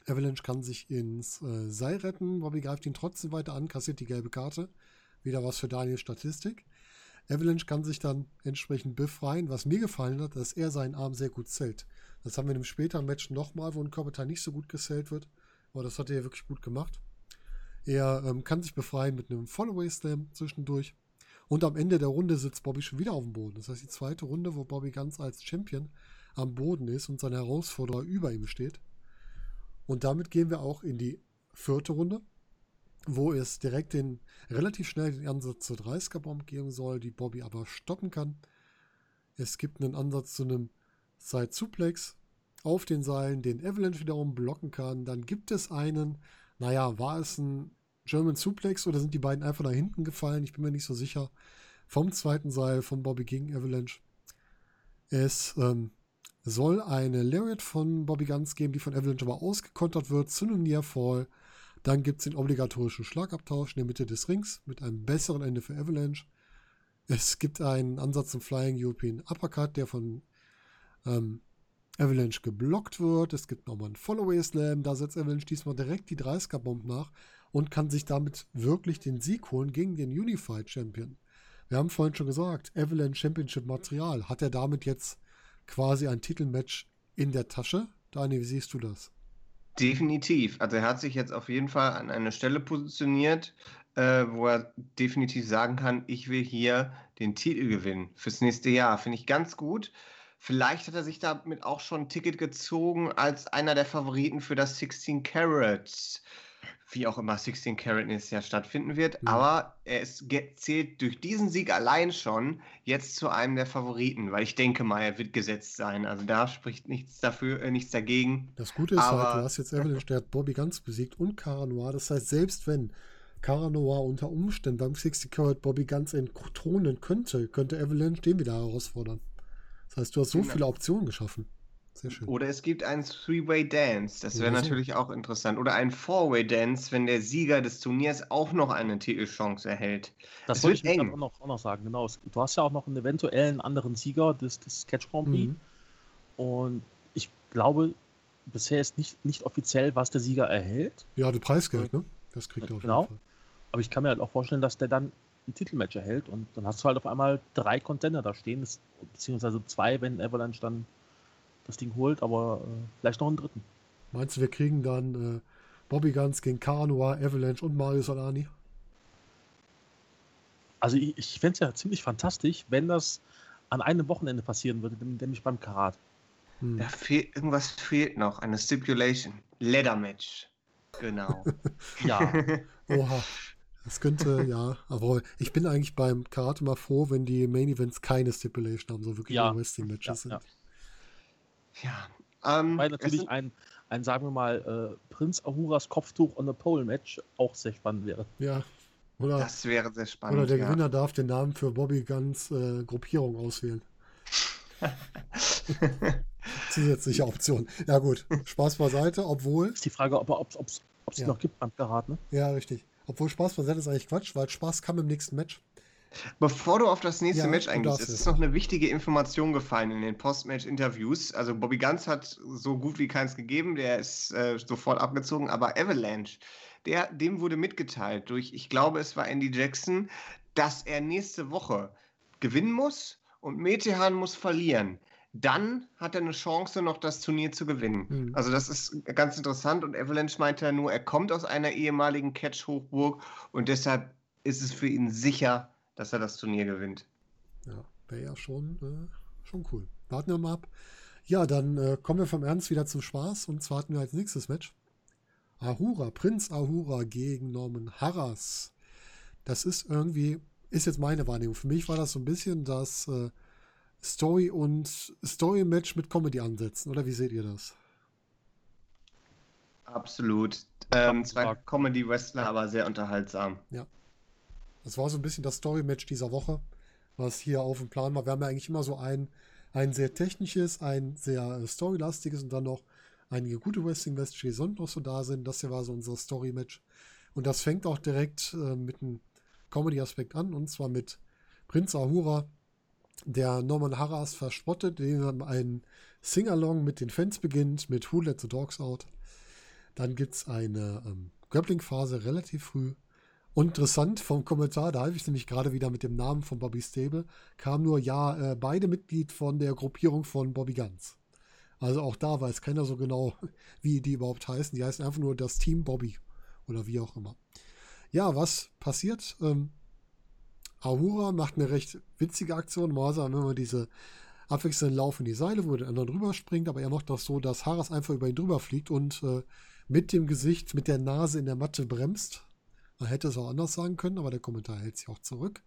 S1: Avalanche kann sich ins äh, Seil retten. Bobby greift ihn trotzdem weiter an, kassiert die gelbe Karte. Wieder was für Daniels Statistik. Avalanche kann sich dann entsprechend befreien. Was mir gefallen hat, dass er seinen Arm sehr gut zählt. Das haben wir in einem späteren Match nochmal, wo ein Körperteil nicht so gut gezählt wird. Aber das hat er wirklich gut gemacht. Er ähm, kann sich befreien mit einem Followaway Slam zwischendurch. Und am Ende der Runde sitzt Bobby schon wieder auf dem Boden. Das heißt, die zweite Runde, wo Bobby ganz als Champion am Boden ist und sein Herausforderer über ihm steht. Und damit gehen wir auch in die vierte Runde, wo es direkt den relativ schnell den Ansatz zur 30er-Bomb geben soll, die Bobby aber stoppen kann. Es gibt einen Ansatz zu einem Side-Suplex, auf den Seilen den Avalanche wiederum blocken kann. Dann gibt es einen, naja, war es ein German Suplex oder sind die beiden einfach nach hinten gefallen? Ich bin mir nicht so sicher. Vom zweiten Seil von Bobby gegen Avalanche. Es ähm, soll eine Lariat von Bobby Guns geben, die von Avalanche aber ausgekontert wird zu einem Near Fall. Dann gibt es den obligatorischen Schlagabtausch in der Mitte des Rings mit einem besseren Ende für Avalanche. Es gibt einen Ansatz zum Flying European Uppercut, der von ähm, Avalanche geblockt wird. Es gibt nochmal einen Followaway Slam. Da setzt Avalanche diesmal direkt die 30er-Bomb nach und kann sich damit wirklich den Sieg holen gegen den Unified Champion. Wir haben vorhin schon gesagt, Avalanche Championship Material. Hat er damit jetzt quasi ein Titelmatch in der Tasche? Dani, wie siehst du das?
S2: Definitiv. Also er hat sich jetzt auf jeden Fall an eine Stelle positioniert, äh, wo er definitiv sagen kann, ich will hier den Titel gewinnen fürs nächste Jahr. Finde ich ganz gut. Vielleicht hat er sich damit auch schon ein Ticket gezogen als einer der Favoriten für das 16 Carats wie auch immer 16 Carat nächstes Jahr stattfinden wird. Mhm. Aber er ist, zählt durch diesen Sieg allein schon jetzt zu einem der Favoriten, weil ich denke mal, er wird gesetzt sein. Also da spricht nichts dafür, äh, nichts dagegen.
S1: Das Gute ist aber, halt, du hast jetzt Evelyn, der hat Bobby ganz besiegt und Cara Noir. Das heißt, selbst wenn Cara Noir unter Umständen beim 60 Carat Bobby ganz entthronen könnte, könnte Evelyn den wieder herausfordern. Das heißt, du hast so genau. viele Optionen geschaffen.
S2: Sehr schön. Oder es gibt einen Three-Way Dance, das wäre natürlich auch interessant. Oder ein Four-Way Dance, wenn der Sieger des Turniers auch noch eine Titelchance erhält.
S4: Das, das wollte ich. Auch noch, auch noch sagen, genau. Du hast ja auch noch einen eventuellen anderen Sieger des, des Catch Grand Prix. Mhm. Und ich glaube, bisher ist nicht, nicht offiziell, was der Sieger erhält.
S1: Ja, das Preisgeld, ne? Das kriegt er auf
S4: genau. jeden Fall. Aber ich kann mir halt auch vorstellen, dass der dann ein Titelmatch erhält und dann hast du halt auf einmal drei Contender da stehen, beziehungsweise zwei, wenn Avalanche dann das Ding holt, aber äh, vielleicht noch einen dritten.
S1: Meinst du, wir kriegen dann äh, Bobby Guns gegen Carnoa, Avalanche und Mario Solani?
S4: Also ich, ich fände es ja ziemlich fantastisch, wenn das an einem Wochenende passieren würde, nämlich beim Karat.
S2: Hm. Fehl, irgendwas fehlt noch, eine Stipulation. Leather Match. Genau.
S4: ja.
S1: Oha. Das könnte, ja, aber ich bin eigentlich beim Karate mal froh, wenn die Main Events keine Stipulation haben, so wirklich ja. Wrestling-Matches ja, sind. Ja.
S2: Ja.
S4: Ähm, Weil natürlich ein, ein, sagen wir mal, äh, Prinz Ahuras Kopftuch on a Pole Match auch sehr spannend wäre.
S1: Ja. Oder,
S2: das wäre sehr spannend.
S1: Oder der ja. Gewinner darf den Namen für Bobby Guns äh, Gruppierung auswählen. Zusätzliche Option. Ja, gut. Spaß beiseite, obwohl.
S4: Ist die Frage, ob es ja. noch gibt beim Karat, ne?
S1: Ja, richtig. Obwohl Spaß beiseite ist eigentlich Quatsch, weil Spaß kam im nächsten Match.
S2: Bevor du auf das nächste ja, Match eingehst, es ist noch eine wichtige Information gefallen in den Post-Match-Interviews. Also Bobby Ganz hat so gut wie keins gegeben, der ist äh, sofort abgezogen, aber Avalanche, der, dem wurde mitgeteilt durch, ich glaube, es war Andy Jackson, dass er nächste Woche gewinnen muss und Metehan muss verlieren. Dann hat er eine Chance, noch das Turnier zu gewinnen. Mhm. Also das ist ganz interessant und Avalanche meinte ja nur, er kommt aus einer ehemaligen Catch-Hochburg und deshalb ist es für ihn sicher, dass er das Turnier gewinnt.
S1: Ja, wäre ja schon, äh, schon cool. Warten wir mal ab. Ja, dann äh, kommen wir vom Ernst wieder zum Spaß und zwar hatten wir als nächstes Match Ahura, Prinz Ahura gegen Norman Harras. Das ist irgendwie, ist jetzt meine Wahrnehmung. Für mich war das so ein bisschen das äh, Story- und Story-Match mit Comedy ansetzen, oder wie seht ihr das?
S2: Absolut. Ähm, zwei Comedy-Wrestler, aber sehr unterhaltsam.
S1: Ja, das war so ein bisschen das Story-Match dieser Woche, was hier auf dem Plan war. Wir haben ja eigentlich immer so ein, ein sehr technisches, ein sehr äh, storylastiges und dann noch einige gute Wrestling-Matches, die sonst noch so da sind. Das hier war so unser Story-Match. Und das fängt auch direkt äh, mit einem Comedy-Aspekt an, und zwar mit Prinz Ahura, der Norman Harras verspottet, dem ein Sing-Along mit den Fans beginnt, mit Who Let the Dogs Out. Dann gibt es eine ähm, Grappling-Phase relativ früh. Und interessant vom Kommentar, da half ich nämlich gerade wieder mit dem Namen von Bobby Stable, kam nur, ja, äh, beide Mitglied von der Gruppierung von Bobby Guns. Also auch da weiß keiner so genau, wie die überhaupt heißen. Die heißen einfach nur das Team Bobby oder wie auch immer. Ja, was passiert? Ähm, Ahura macht eine recht witzige Aktion. Haben wir immer diese abwechselnd laufen die Seile, wo der andere drüber springt, aber er macht das so, dass Haras einfach über ihn drüber fliegt und äh, mit dem Gesicht, mit der Nase in der Matte bremst man hätte es auch anders sagen können, aber der Kommentar hält sich auch zurück.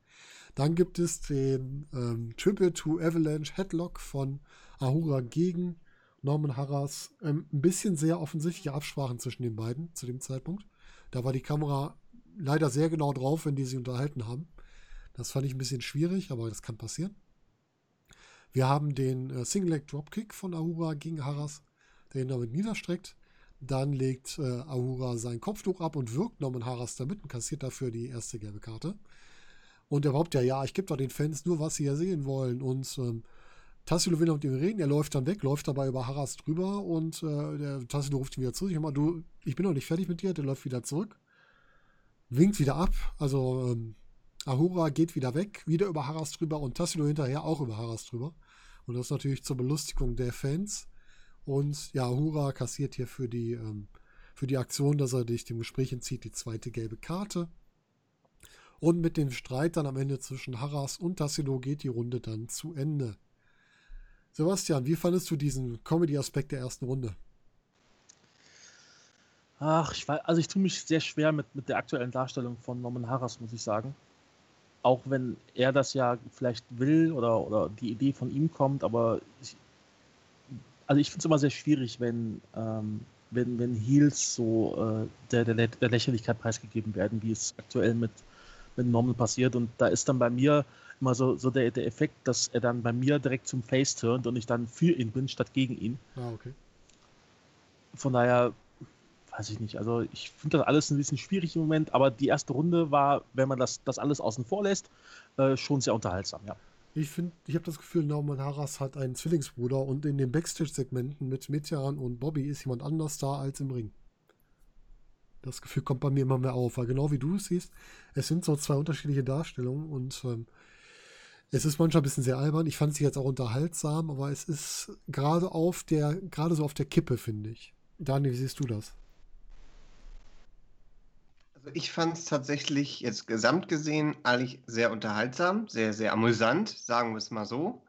S1: Dann gibt es den ähm, Triple to Avalanche Headlock von Ahura gegen Norman Harras. Ähm, ein bisschen sehr offensichtliche Absprachen zwischen den beiden zu dem Zeitpunkt. Da war die Kamera leider sehr genau drauf, wenn die sich unterhalten haben. Das fand ich ein bisschen schwierig, aber das kann passieren. Wir haben den äh, Single Leg Dropkick von Ahura gegen Haras, der ihn damit niederstreckt. Dann legt äh, Ahura sein Kopftuch ab und wirkt Norman Haras damit und kassiert dafür die erste gelbe Karte. Und er behauptet ja, ja, ich gebe doch den Fans nur, was sie ja sehen wollen. Und ähm, Tassilo will mit ihm reden, er läuft dann weg, läuft dabei über Haras drüber und äh, der Tassilo ruft ihn wieder zurück. Ich mal, du, ich bin noch nicht fertig mit dir, der läuft wieder zurück. Winkt wieder ab, also ähm, Ahura geht wieder weg, wieder über Haras drüber und Tassilo hinterher auch über Haras drüber. Und das ist natürlich zur Belustigung der Fans. Und ja, Ahura kassiert hier für die, ähm, für die Aktion, dass er dich dem Gespräch entzieht, die zweite gelbe Karte. Und mit dem Streit dann am Ende zwischen Haras und Tassilo geht die Runde dann zu Ende. Sebastian, wie fandest du diesen Comedy-Aspekt der ersten Runde?
S4: Ach, ich weiß, also ich tue mich sehr schwer mit, mit der aktuellen Darstellung von Norman Harras, muss ich sagen auch wenn er das ja vielleicht will oder, oder die Idee von ihm kommt, aber ich, also ich finde es immer sehr schwierig, wenn, ähm, wenn, wenn Heels so äh, der, der, der Lächerlichkeit preisgegeben werden, wie es aktuell mit, mit Norman passiert. Und da ist dann bei mir immer so, so der, der Effekt, dass er dann bei mir direkt zum Face turnt und ich dann für ihn bin, statt gegen ihn.
S1: Ah, okay.
S4: Von daher weiß ich nicht. Also ich finde das alles ein bisschen schwierig im Moment, aber die erste Runde war, wenn man das, das alles außen vor lässt, äh, schon sehr unterhaltsam, ja.
S1: Ich finde, ich habe das Gefühl, Norman Harras hat einen Zwillingsbruder und in den Backstage-Segmenten mit Mitjan und Bobby ist jemand anders da als im Ring. Das Gefühl kommt bei mir immer mehr auf, weil genau wie du es siehst, es sind so zwei unterschiedliche Darstellungen und ähm, es ist manchmal ein bisschen sehr albern. Ich fand sie jetzt auch unterhaltsam, aber es ist gerade auf der, gerade so auf der Kippe, finde ich. Daniel, wie siehst du das?
S2: Also ich fand es tatsächlich jetzt gesamt gesehen eigentlich sehr unterhaltsam, sehr, sehr amüsant, sagen wir es mal so.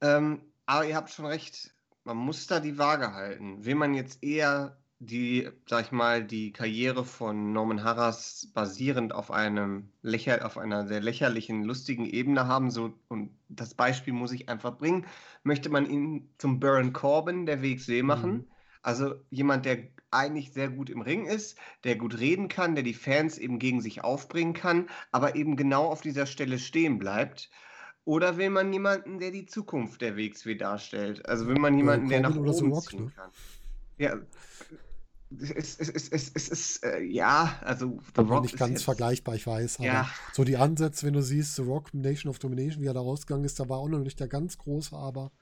S2: Ähm, aber ihr habt schon recht, man muss da die Waage halten. Will man jetzt eher die, sag ich mal, die Karriere von Norman Harras basierend auf einem lächer, auf einer sehr lächerlichen, lustigen Ebene haben, so, und das Beispiel muss ich einfach bringen, möchte man ihn zum Baron Corbin der WXW machen. Mhm. Also jemand, der eigentlich sehr gut im Ring ist, der gut reden kann, der die Fans eben gegen sich aufbringen kann, aber eben genau auf dieser Stelle stehen bleibt. Oder will man jemanden, der die Zukunft der WXW darstellt? Also will man jemanden, der nach oben Rock, ziehen kann? Ja, es, es, es, es, es ist, äh, ja, also
S1: The Rock nicht ganz jetzt, vergleichbar, ich weiß. Aber ja. so die Ansätze, wenn du siehst, The Rock, Nation of Domination, wie er da rausgegangen ist, da war auch noch nicht der ganz große, aber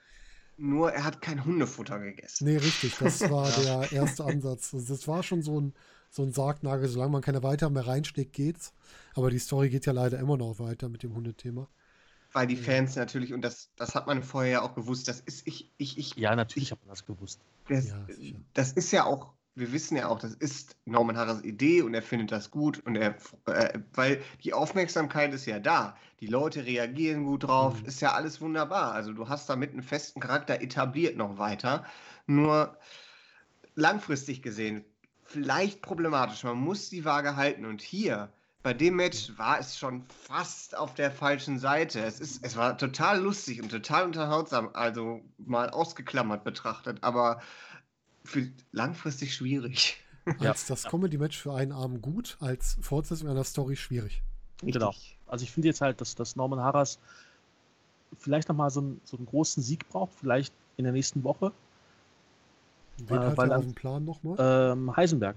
S2: nur er hat kein Hundefutter gegessen.
S1: Nee, richtig. Das war der erste Ansatz. Also das war schon so ein, so ein Sargnagel. Solange man keine weiter mehr reinsteckt, geht's. Aber die Story geht ja leider immer noch weiter mit dem Hundethema.
S2: Weil die Fans natürlich, und das, das hat man vorher ja auch gewusst, das ist ich, ich, ich.
S4: Ja, natürlich hat man das gewusst.
S2: Das,
S4: ja,
S2: das ist ja auch wir wissen ja auch, das ist Norman Harras Idee und er findet das gut und er, äh, weil die Aufmerksamkeit ist ja da. Die Leute reagieren gut drauf, mhm. ist ja alles wunderbar. Also du hast damit einen festen Charakter etabliert noch weiter. Nur langfristig gesehen, vielleicht problematisch. Man muss die Waage halten und hier bei dem Match war es schon fast auf der falschen Seite. Es, ist, es war total lustig und total unterhaltsam, also mal ausgeklammert betrachtet, aber für langfristig schwierig.
S1: Als das Comedy-Match für einen Abend gut, als Fortsetzung einer Story schwierig.
S4: Richtig. Genau. Also ich finde jetzt halt, dass, dass Norman Harras vielleicht nochmal so, einen, so einen großen Sieg braucht, vielleicht in der nächsten Woche.
S1: Wen äh, hat er auf dem Plan nochmal?
S4: Ähm, Heisenberg.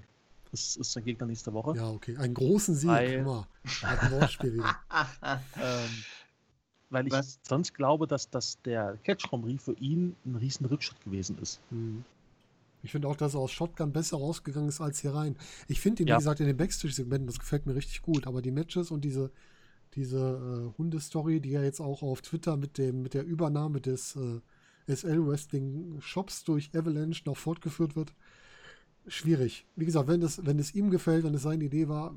S4: Das ist sein Gegner nächste Woche.
S1: Ja, okay. Einen großen Sieg. Weil, Guck mal. Hat ein Wortspiel wieder.
S4: ähm, weil ich Was? sonst glaube, dass, dass der Catch Rie für ihn ein riesen Rückschritt gewesen ist. Mhm.
S1: Ich finde auch, dass er aus Shotgun besser rausgegangen ist als hier rein. Ich finde ihn, ja. wie gesagt, in den Backstage-Segmenten, das gefällt mir richtig gut. Aber die Matches und diese, diese äh, Hundestory, die ja jetzt auch auf Twitter mit, dem, mit der Übernahme des äh, SL Wrestling Shops durch Avalanche noch fortgeführt wird, schwierig. Wie gesagt, wenn es wenn ihm gefällt, wenn es seine Idee war,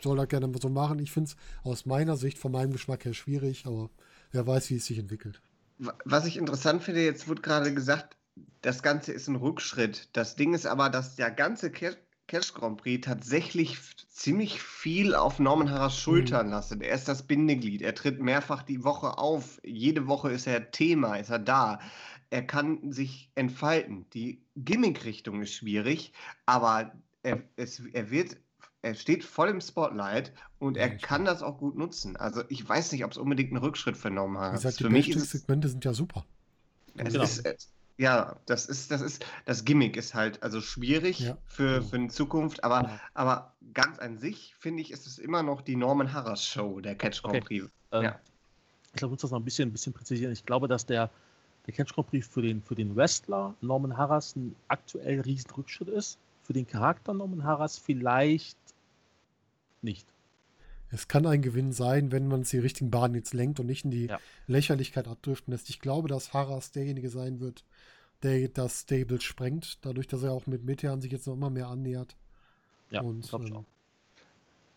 S1: soll er gerne so machen. Ich finde es aus meiner Sicht, von meinem Geschmack her schwierig, aber wer weiß, wie es sich entwickelt.
S2: Was ich interessant finde, jetzt wurde gerade gesagt, das Ganze ist ein Rückschritt. Das Ding ist aber, dass der ganze Cash Grand Prix tatsächlich ziemlich viel auf Norman Harras Schultern mhm. lastet. Er ist das Bindeglied. Er tritt mehrfach die Woche auf. Jede Woche ist er Thema, ist er da. Er kann sich entfalten. Die Gimmick-Richtung ist schwierig, aber er, es, er wird er steht voll im Spotlight und er kann das auch gut nutzen. Also ich weiß nicht, ob es unbedingt einen Rückschritt vernommen hat. Wie
S1: gesagt, für mich ist Segmente sind ja super.
S2: Es genau. ist, ja, das ist, das ist, das Gimmick ist halt also schwierig ja. für, für eine Zukunft, aber, ja. aber ganz an sich finde ich, ist es immer noch die Norman Harras Show, der Catch Grand Prix.
S4: Okay. Ähm, ich glaube, ich muss das noch ein bisschen, ein bisschen präzisieren. Ich glaube, dass der, der Catch Grand Prix für den, für den Wrestler Norman Harras ein aktuell riesen Rückschritt ist. Für den Charakter Norman Harras vielleicht nicht.
S1: Es kann ein Gewinn sein, wenn man es die richtigen Bahnen jetzt lenkt und nicht in die ja. Lächerlichkeit abdriften lässt. Ich glaube, dass Harras derjenige sein wird, der das Stable sprengt, dadurch, dass er auch mit Metean sich jetzt noch immer mehr annähert.
S4: Ja, und,
S1: ähm,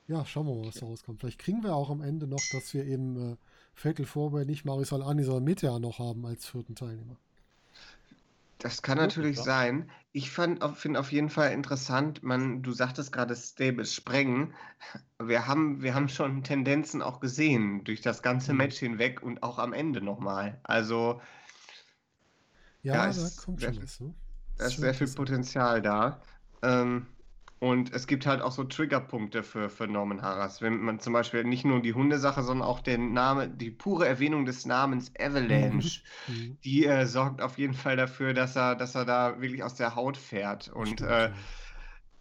S1: ja, schauen wir mal, was okay. da rauskommt. Vielleicht kriegen wir auch am Ende noch, dass wir eben äh, Fatal Fourway nicht Marisol Ani, sondern Metean noch haben als vierten Teilnehmer.
S2: Das kann natürlich ja. sein. Ich finde auf jeden Fall interessant, man, du sagtest gerade Stable sprengen. Wir haben, wir haben schon Tendenzen auch gesehen durch das ganze mhm. Match hinweg und auch am Ende nochmal. Also
S1: ja, ja da kommt schon was. Ne?
S2: Da ist sehr viel Potenzial da. Ähm, und es gibt halt auch so Triggerpunkte für, für Norman Harras. Wenn man zum Beispiel nicht nur die Hundesache, sondern auch den Name, die pure Erwähnung des Namens Avalanche, mhm. mhm. die äh, sorgt auf jeden Fall dafür, dass er, dass er da wirklich aus der Haut fährt. Und äh,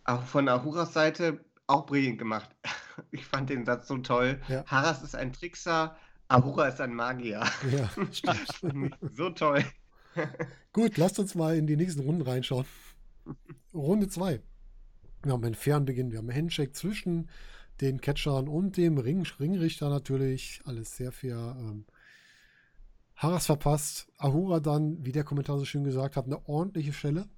S2: auch von Ahuras Seite auch brillant gemacht. Ich fand den Satz so toll. Ja. Harras ist ein Trickser, Ahura ist ein Magier. Ja, stimmt. so toll.
S1: Gut, lasst uns mal in die nächsten Runden reinschauen. Runde 2. Wir haben einen fairen Beginn. Wir haben einen Handshake zwischen den Catchern und dem Ring Ringrichter natürlich. Alles sehr fair. Ähm, Harras verpasst. Ahura dann, wie der Kommentar so schön gesagt hat, eine ordentliche Stelle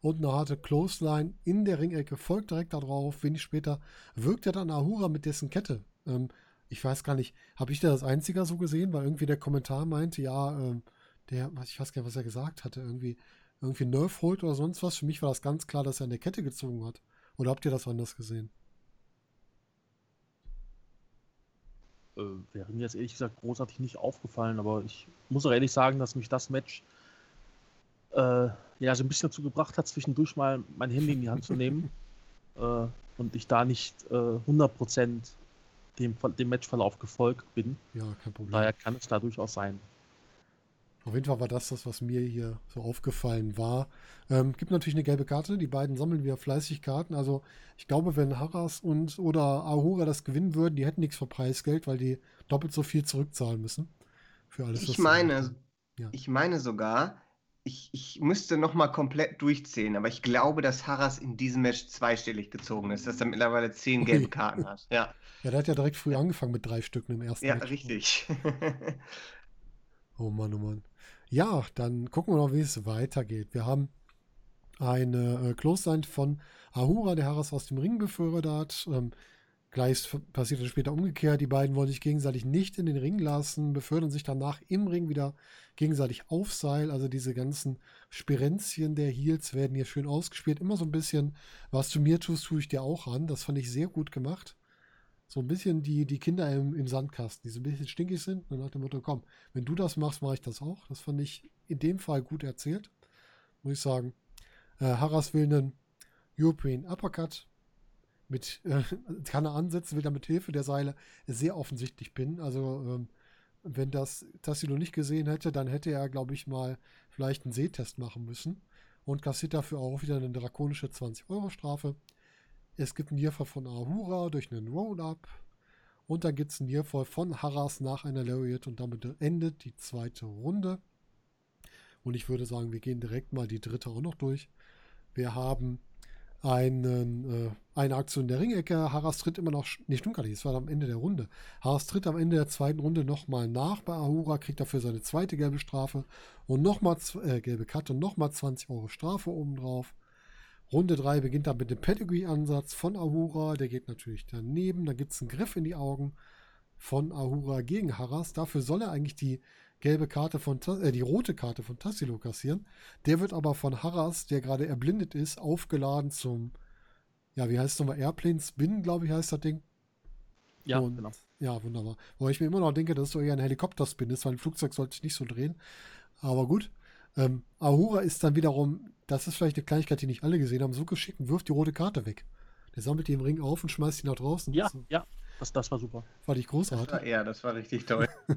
S1: und eine harte Clothesline in der Ringecke. Folgt direkt darauf. Wenig später wirkt er dann Ahura mit dessen Kette. Ähm, ich weiß gar nicht, habe ich da das Einzige so gesehen, weil irgendwie der Kommentar meinte, ja, ähm, der, ich weiß gar nicht, was er gesagt hatte, irgendwie, irgendwie Nerf holt oder sonst was. Für mich war das ganz klar, dass er eine Kette gezogen hat. Oder habt ihr das anders gesehen?
S4: Äh, wäre mir jetzt ehrlich gesagt großartig nicht aufgefallen, aber ich muss auch ehrlich sagen, dass mich das Match äh, ja so ein bisschen dazu gebracht hat, zwischendurch mal mein Handy in die Hand zu nehmen äh, und ich da nicht äh, 100% dem, dem Matchverlauf gefolgt bin.
S1: Ja, kein Problem.
S4: Daher kann es da durchaus sein.
S1: Auf jeden Fall war das das, was mir hier so aufgefallen war. Ähm, gibt natürlich eine gelbe Karte. Die beiden sammeln wieder fleißig Karten. Also ich glaube, wenn Harras und oder Ahura das gewinnen würden, die hätten nichts für Preisgeld, weil die doppelt so viel zurückzahlen müssen.
S2: Für alles. Ich meine, ja. ich meine sogar, ich, ich müsste noch mal komplett durchzählen, aber ich glaube, dass Harras in diesem Match zweistellig gezogen ist, dass er mittlerweile zehn gelbe Karten hat. Ja.
S1: ja, der hat ja direkt früh angefangen mit drei Stücken im ersten
S2: ja, Match. Ja, richtig.
S1: oh Mann, oh Mann. Ja, dann gucken wir noch, wie es weitergeht. Wir haben eine äh, Close-Line von Ahura, der Harras aus dem Ring befördert. Ähm, gleich passiert dann später umgekehrt. Die beiden wollen sich gegenseitig nicht in den Ring lassen, befördern sich danach im Ring wieder gegenseitig auf Seil. Also diese ganzen Spirenzchen der Heels werden hier schön ausgespielt. Immer so ein bisschen, was du mir tust, tue ich dir auch an. Das fand ich sehr gut gemacht so ein bisschen die, die Kinder im, im Sandkasten, die so ein bisschen stinkig sind. Und nach dem Motto, komm, wenn du das machst, mache ich das auch. Das fand ich in dem Fall gut erzählt, muss ich sagen. Äh, Harras will einen European Uppercut mit, äh, kann er ansetzen, will er mit Hilfe der Seile sehr offensichtlich pinnen. Also, ähm, wenn das Tassilo nicht gesehen hätte, dann hätte er, glaube ich, mal vielleicht einen Sehtest machen müssen und kassiert dafür auch wieder eine drakonische 20-Euro-Strafe. Es gibt einen Nearfall von Ahura durch einen Roll-Up. Und dann gibt es einen Nearfall von Harras nach einer Lariat und damit endet die zweite Runde. Und ich würde sagen, wir gehen direkt mal die dritte auch noch durch. Wir haben einen, äh, eine Aktion der Ringecke. Harras tritt immer noch, nicht stimmt gar nicht, es war am Ende der Runde. Harras tritt am Ende der zweiten Runde nochmal nach bei Ahura, kriegt dafür seine zweite gelbe Strafe und nochmal äh, gelbe Karte und nochmal 20 Euro Strafe obendrauf. Runde 3 beginnt dann mit dem Pedigree-Ansatz von Ahura. Der geht natürlich daneben. Da gibt es einen Griff in die Augen von Ahura gegen Harras. Dafür soll er eigentlich die gelbe Karte von äh, die rote Karte von Tassilo kassieren. Der wird aber von Harras, der gerade erblindet ist, aufgeladen zum, ja, wie heißt es nochmal, Airplane Spin, glaube ich, heißt das Ding.
S4: Ja, Und, genau.
S1: Ja, wunderbar. Wo ich mir immer noch denke, dass es so eher ein Helikopterspin ist, weil ein Flugzeug sollte sich nicht so drehen. Aber gut. Ähm, Ahura ist dann wiederum, das ist vielleicht eine Kleinigkeit, die nicht alle gesehen haben, so geschickt und wirft die rote Karte weg. Der sammelt die im Ring auf und schmeißt die nach draußen.
S4: Ja, so. ja, das, das war super.
S1: Fand ich großartig.
S2: Das war, ja, das war richtig toll.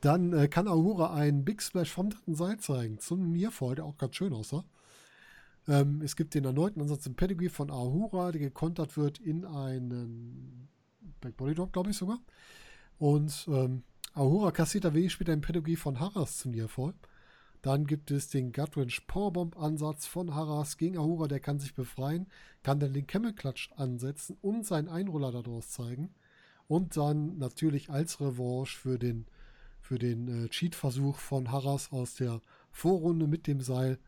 S1: Dann äh, kann Ahura einen Big Splash vom dritten Seil zeigen, zum Nearfall, der auch ganz schön aussah. Ähm, es gibt den erneuten Ansatz im Pedigree von Ahura, der gekontert wird in einen Backbody Drop, glaube ich sogar. Und ähm, Ahura kassiert da wenig später im Pedigree von Haras zum Nearfall. Dann gibt es den Gutwrench Powerbomb Ansatz von Haras gegen Ahura, der kann sich befreien, kann dann den Camel Clutch ansetzen und seinen Einroller daraus zeigen. Und dann natürlich als Revanche für den, für den äh, Cheat-Versuch von Haras aus der Vorrunde mit dem Seil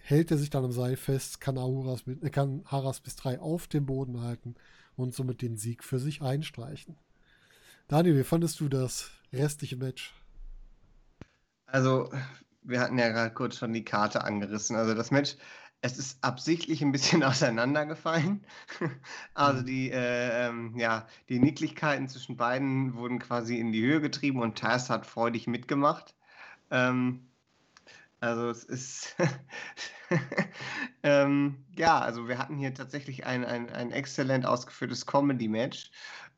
S1: hält er sich dann am Seil fest, kann, Ahuras, äh, kann Haras bis drei auf dem Boden halten und somit den Sieg für sich einstreichen. Daniel, wie fandest du das restliche Match?
S2: Also, wir hatten ja gerade kurz schon die Karte angerissen. Also das Match, es ist absichtlich ein bisschen auseinandergefallen. also mhm. die, äh, ähm, ja, die Nicklichkeiten zwischen beiden wurden quasi in die Höhe getrieben und Taz hat freudig mitgemacht. Ähm, also es ist, ähm, ja, also wir hatten hier tatsächlich ein, ein, ein exzellent ausgeführtes Comedy-Match.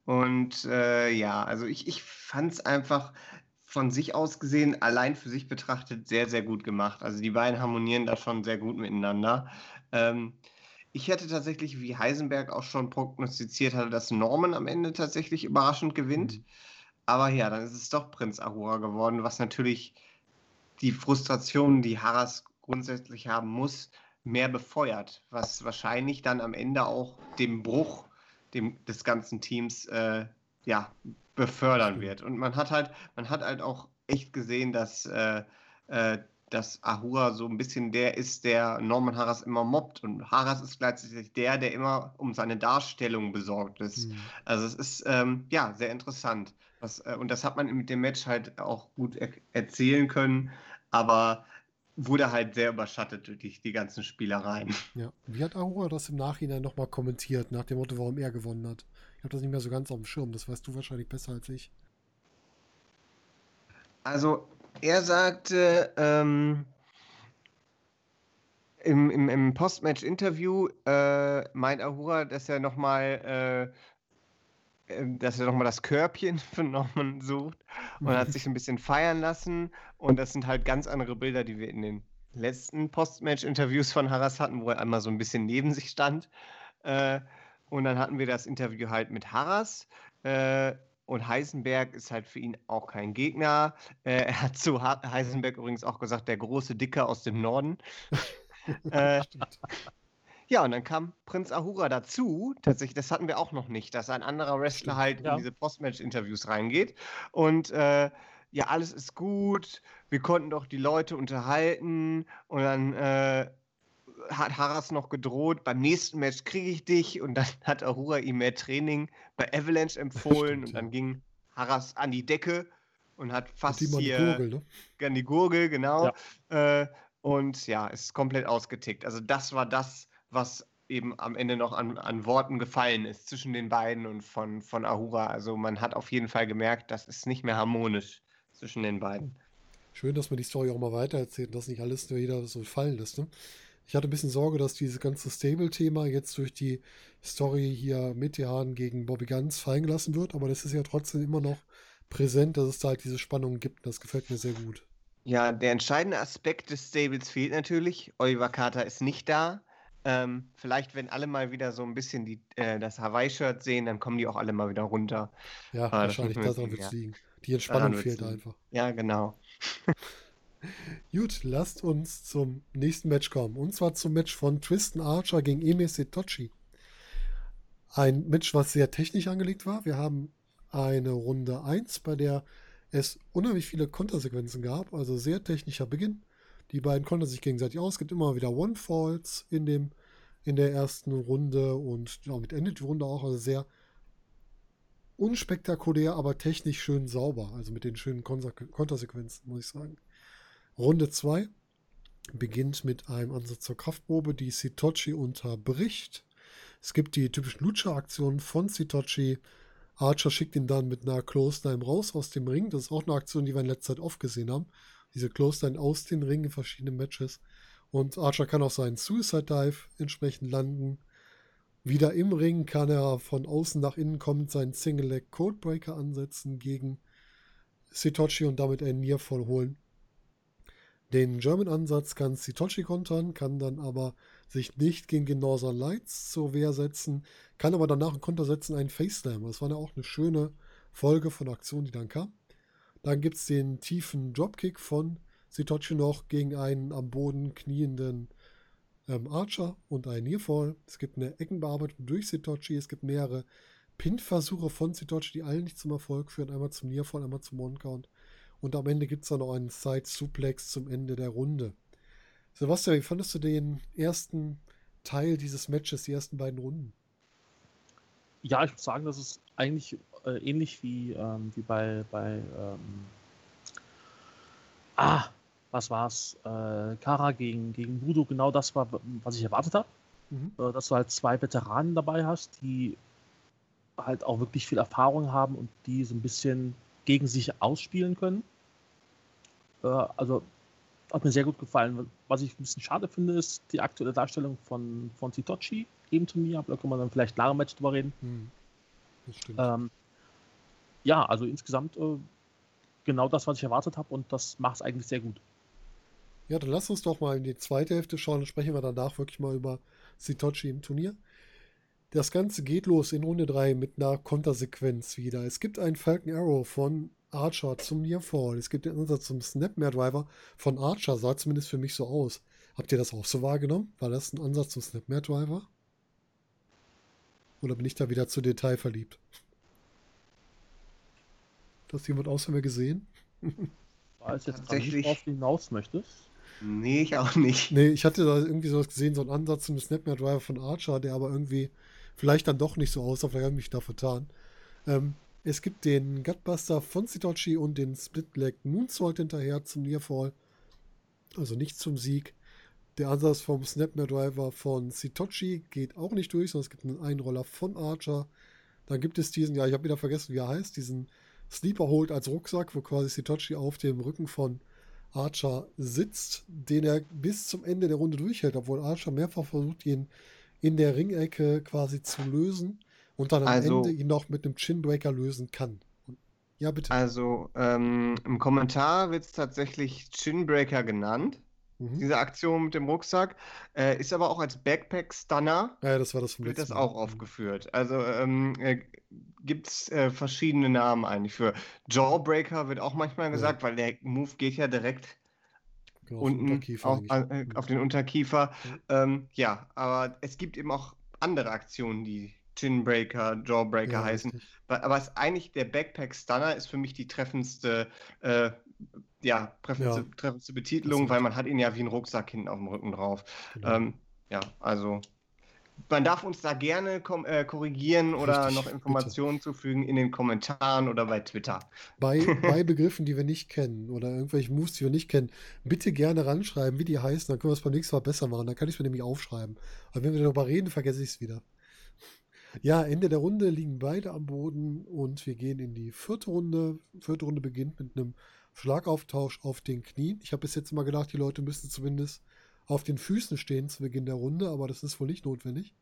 S2: Und äh, ja, also ich, ich fand es einfach von sich aus gesehen, allein für sich betrachtet, sehr, sehr gut gemacht. Also die beiden harmonieren da schon sehr gut miteinander. Ähm, ich hätte tatsächlich, wie Heisenberg auch schon prognostiziert hatte, dass Norman am Ende tatsächlich überraschend gewinnt. Mhm. Aber ja, dann ist es doch Prinz Ahura geworden, was natürlich die Frustration, die Harras grundsätzlich haben muss, mehr befeuert, was wahrscheinlich dann am Ende auch dem Bruch dem, des ganzen Teams äh, ja, befördern wird. Und man hat halt, man hat halt auch echt gesehen, dass, äh, äh, dass Ahura so ein bisschen der ist, der Norman Harras immer mobbt. Und Harras ist gleichzeitig der, der immer um seine Darstellung besorgt ist. Mhm. Also es ist ähm, ja sehr interessant. Was, äh, und das hat man mit dem Match halt auch gut er erzählen können, aber wurde halt sehr überschattet durch die, die ganzen Spielereien.
S1: Ja. Wie hat Ahura das im Nachhinein nochmal kommentiert, nach dem Motto, warum er gewonnen hat? Ich habe das nicht mehr so ganz auf dem Schirm, das weißt du wahrscheinlich besser als ich.
S2: Also, er sagte ähm, im, im, im Postmatch-Interview, äh, meint Ahura, dass er nochmal äh, ähm, dass er nochmal das Körbchen von Norman sucht und hat sich ein bisschen feiern lassen. Und das sind halt ganz andere Bilder, die wir in den letzten Postmatch-Interviews von Harras hatten, wo er einmal so ein bisschen neben sich stand. Äh, und dann hatten wir das Interview halt mit Harras. Äh, und Heisenberg ist halt für ihn auch kein Gegner. Äh, er hat zu Heisenberg übrigens auch gesagt, der große Dicke aus dem Norden. äh, ja, und dann kam Prinz Ahura dazu. Tatsächlich, das hatten wir auch noch nicht, dass ein anderer Wrestler halt ja. in diese Postmatch-Interviews reingeht. Und äh, ja, alles ist gut. Wir konnten doch die Leute unterhalten. Und dann äh, hat Haras noch gedroht, beim nächsten Match kriege ich dich und dann hat Ahura ihm mehr Training bei Avalanche empfohlen Stimmt, und dann ging Haras an die Decke und hat fast und hier die Gurgel, ne? an die Gurgel, genau. Ja. Äh, und ja, ist komplett ausgetickt. Also das war das, was eben am Ende noch an, an Worten gefallen ist zwischen den beiden und von, von Ahura. Also man hat auf jeden Fall gemerkt, das ist nicht mehr harmonisch zwischen den beiden.
S1: Schön, dass man die Story auch mal weitererzählt und das nicht alles nur jeder so fallen lässt. Ne? Ich hatte ein bisschen Sorge, dass dieses ganze Stable-Thema jetzt durch die Story hier mit Jahren gegen Bobby Guns fallen gelassen wird, aber das ist ja trotzdem immer noch präsent, dass es da halt diese Spannung gibt. Das gefällt mir sehr gut.
S2: Ja, der entscheidende Aspekt des Stables fehlt natürlich. Oliver Carter ist nicht da. Ähm, vielleicht, wenn alle mal wieder so ein bisschen die, äh, das Hawaii-Shirt sehen, dann kommen die auch alle mal wieder runter.
S1: Ja, äh, wahrscheinlich daran wird es liegen. Die Entspannung fehlt einfach.
S2: Ja, genau.
S1: Gut, lasst uns zum nächsten Match kommen. Und zwar zum Match von Tristan Archer gegen Emi Setochi. Ein Match, was sehr technisch angelegt war. Wir haben eine Runde 1, bei der es unheimlich viele Kontersequenzen gab, also sehr technischer Beginn. Die beiden konnten sich gegenseitig aus. Es gibt immer wieder One-Falls in, in der ersten Runde und damit endet die Runde auch. Also sehr unspektakulär, aber technisch schön sauber. Also mit den schönen Kontersequenzen, muss ich sagen. Runde 2 beginnt mit einem Ansatz zur Kraftprobe, die Sitochi unterbricht. Es gibt die typischen Lucha-Aktionen von Sitochi. Archer schickt ihn dann mit einer Close-Line raus aus dem Ring. Das ist auch eine Aktion, die wir in letzter Zeit oft gesehen haben. Diese Close-Line aus den Ringen in verschiedenen Matches. Und Archer kann auch seinen Suicide Dive entsprechend landen. Wieder im Ring kann er von außen nach innen kommend seinen Single Leg Codebreaker ansetzen gegen Sitochi und damit einen Nearfall holen. Den German-Ansatz kann Sitochi kontern, kann dann aber sich nicht gegen den Northern Lights zur Wehr setzen, kann aber danach einen Konter setzen, einen Face Slam. Das war ja auch eine schöne Folge von Aktionen, die dann kam. Dann gibt es den tiefen Dropkick von Sitochi noch gegen einen am Boden knienden ähm, Archer und einen Nearfall. Es gibt eine Eckenbearbeitung durch Sitochi. Es gibt mehrere Pin-Versuche von Sitochi, die alle nicht zum Erfolg führen. Einmal zum Nearfall, einmal zum One-Count. Und am Ende gibt es dann noch einen Side-Suplex zum Ende der Runde. Sebastian, wie fandest du den ersten Teil dieses Matches, die ersten beiden Runden?
S4: Ja, ich muss sagen, das ist eigentlich äh, ähnlich wie, ähm, wie bei, bei ähm, ah, was war's? Äh, Kara gegen, gegen Budo, genau das war, was ich erwartet habe. Mhm. Äh, dass du halt zwei Veteranen dabei hast, die halt auch wirklich viel Erfahrung haben und die so ein bisschen gegen sich ausspielen können. Äh, also hat mir sehr gut gefallen. Was ich ein bisschen schade finde, ist die aktuelle Darstellung von, von Sitochi im Turnier, aber da kann man dann vielleicht nach dem Match drüber reden. Hm. Ähm, ja, also insgesamt äh, genau das, was ich erwartet habe und das macht es eigentlich sehr gut.
S1: Ja, dann lass uns doch mal in die zweite Hälfte schauen und sprechen wir danach wirklich mal über Sitochi im Turnier. Das Ganze geht los in Runde 3 mit einer Kontersequenz wieder. Es gibt einen Falcon Arrow von Archer zum Nearfall. Es gibt den Ansatz zum Snapmare Driver von Archer, sah zumindest für mich so aus. Habt ihr das auch so wahrgenommen? War das ein Ansatz zum Snapmare Driver? Oder bin ich da wieder zu Detail verliebt? Hat das jemand außer mir gesehen?
S3: Weiß jetzt Tatsächlich. worauf du hinaus möchtest.
S2: Nee, ich auch nicht.
S1: Nee, ich hatte da irgendwie sowas gesehen, so einen Ansatz zum Snapmare Driver von Archer, der aber irgendwie vielleicht dann doch nicht so aussah, vielleicht habe ich mich da vertan. Ähm, es gibt den Gutbuster von Sitochi und den Split Leg Moonsault hinterher zum Nearfall. Also nicht zum Sieg. Der Ansatz vom Snapmare Driver von Sitochi geht auch nicht durch, sondern es gibt einen Einroller von Archer. Dann gibt es diesen, ja, ich habe wieder vergessen, wie er heißt, diesen Sleeper Hold als Rucksack, wo quasi Sitochi auf dem Rücken von Archer sitzt, den er bis zum Ende der Runde durchhält, obwohl Archer mehrfach versucht, ihn in der Ringecke quasi zu lösen und dann am also, Ende ihn noch mit einem Chinbreaker lösen kann.
S2: Ja, bitte. Also ähm, im Kommentar wird es tatsächlich Chinbreaker genannt. Mhm. Diese Aktion mit dem Rucksack äh, ist aber auch als Backpack Stunner.
S1: Ja, das war das
S2: vom Wird das auch mhm. aufgeführt. Also ähm, äh, gibt es äh, verschiedene Namen eigentlich für. Jawbreaker wird auch manchmal gesagt, ja. weil der Move geht ja direkt genau, unten auf, äh, auf, den Unterkiefer. Ja. Ähm, ja, aber es gibt eben auch andere Aktionen, die Chinbreaker, Jawbreaker ja, heißen. Richtig. Aber es eigentlich der Backpack Stunner ist für mich die treffendste, äh, ja, treffendste, ja. treffendste Betitelung, weil man hat ihn ja wie einen Rucksack hinten auf dem Rücken drauf. Genau. Ähm, ja, also man darf uns da gerne äh, korrigieren oder Richtig, noch Informationen bitte. zufügen in den Kommentaren oder bei Twitter.
S1: Bei, bei Begriffen, die wir nicht kennen oder irgendwelche Moves, die wir nicht kennen, bitte gerne ranschreiben, wie die heißen, dann können wir es beim nächsten Mal besser machen. Dann kann ich es mir nämlich aufschreiben. Aber wenn wir darüber reden, vergesse ich es wieder. Ja, Ende der Runde liegen beide am Boden und wir gehen in die vierte Runde. Vierte Runde beginnt mit einem Schlagauftausch auf den Knien. Ich habe bis jetzt immer gedacht, die Leute müssen zumindest auf den Füßen stehen zu Beginn der Runde, aber das ist wohl nicht notwendig.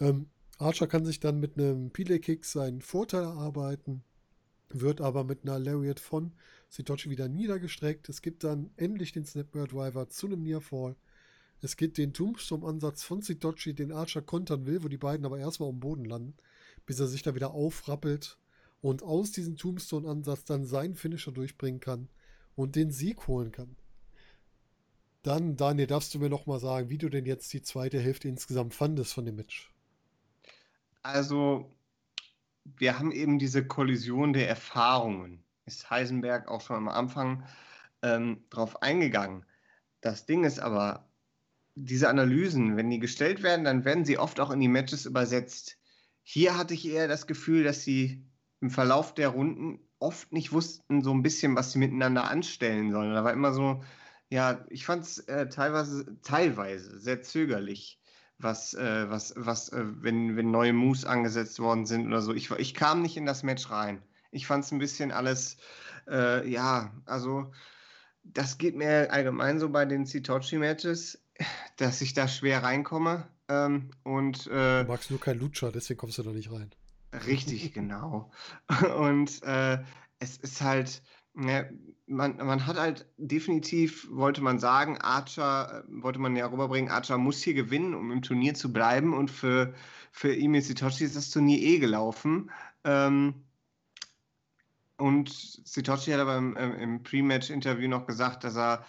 S1: Ähm, Archer kann sich dann mit einem Pile-Kick seinen Vorteil erarbeiten, wird aber mit einer Lariat von Sitochi wieder niedergestreckt. Es gibt dann endlich den Snapmare Driver zu einem Nearfall. Es gibt den Tombstone-Ansatz von Sitochi, den Archer kontern will, wo die beiden aber erstmal am Boden landen, bis er sich da wieder aufrappelt und aus diesem Tombstone-Ansatz dann seinen Finisher durchbringen kann und den Sieg holen kann. Dann, Daniel, darfst du mir noch mal sagen, wie du denn jetzt die zweite Hälfte insgesamt fandest von dem Match?
S2: Also, wir haben eben diese Kollision der Erfahrungen. Ist Heisenberg auch schon am Anfang ähm, drauf eingegangen. Das Ding ist aber, diese Analysen, wenn die gestellt werden, dann werden sie oft auch in die Matches übersetzt. Hier hatte ich eher das Gefühl, dass sie im Verlauf der Runden oft nicht wussten, so ein bisschen, was sie miteinander anstellen sollen. Da war immer so, ja, ich fand es äh, teilweise, teilweise sehr zögerlich, was, äh, was, was, äh, wenn, wenn neue Moves angesetzt worden sind oder so. Ich, ich kam nicht in das Match rein. Ich fand es ein bisschen alles, äh, ja, also das geht mir allgemein so bei den Sitochi-Matches dass ich da schwer reinkomme. Ähm, und, äh,
S1: du magst nur kein Lutscher, deswegen kommst du da nicht rein.
S2: Richtig, genau. Und äh, es ist halt, ne, man, man hat halt definitiv, wollte man sagen, Archer, äh, wollte man ja rüberbringen, Archer muss hier gewinnen, um im Turnier zu bleiben. Und für, für Imi Sitochi ist das Turnier eh gelaufen. Ähm, und Sitochi hat aber im, im Pre-Match-Interview noch gesagt, dass er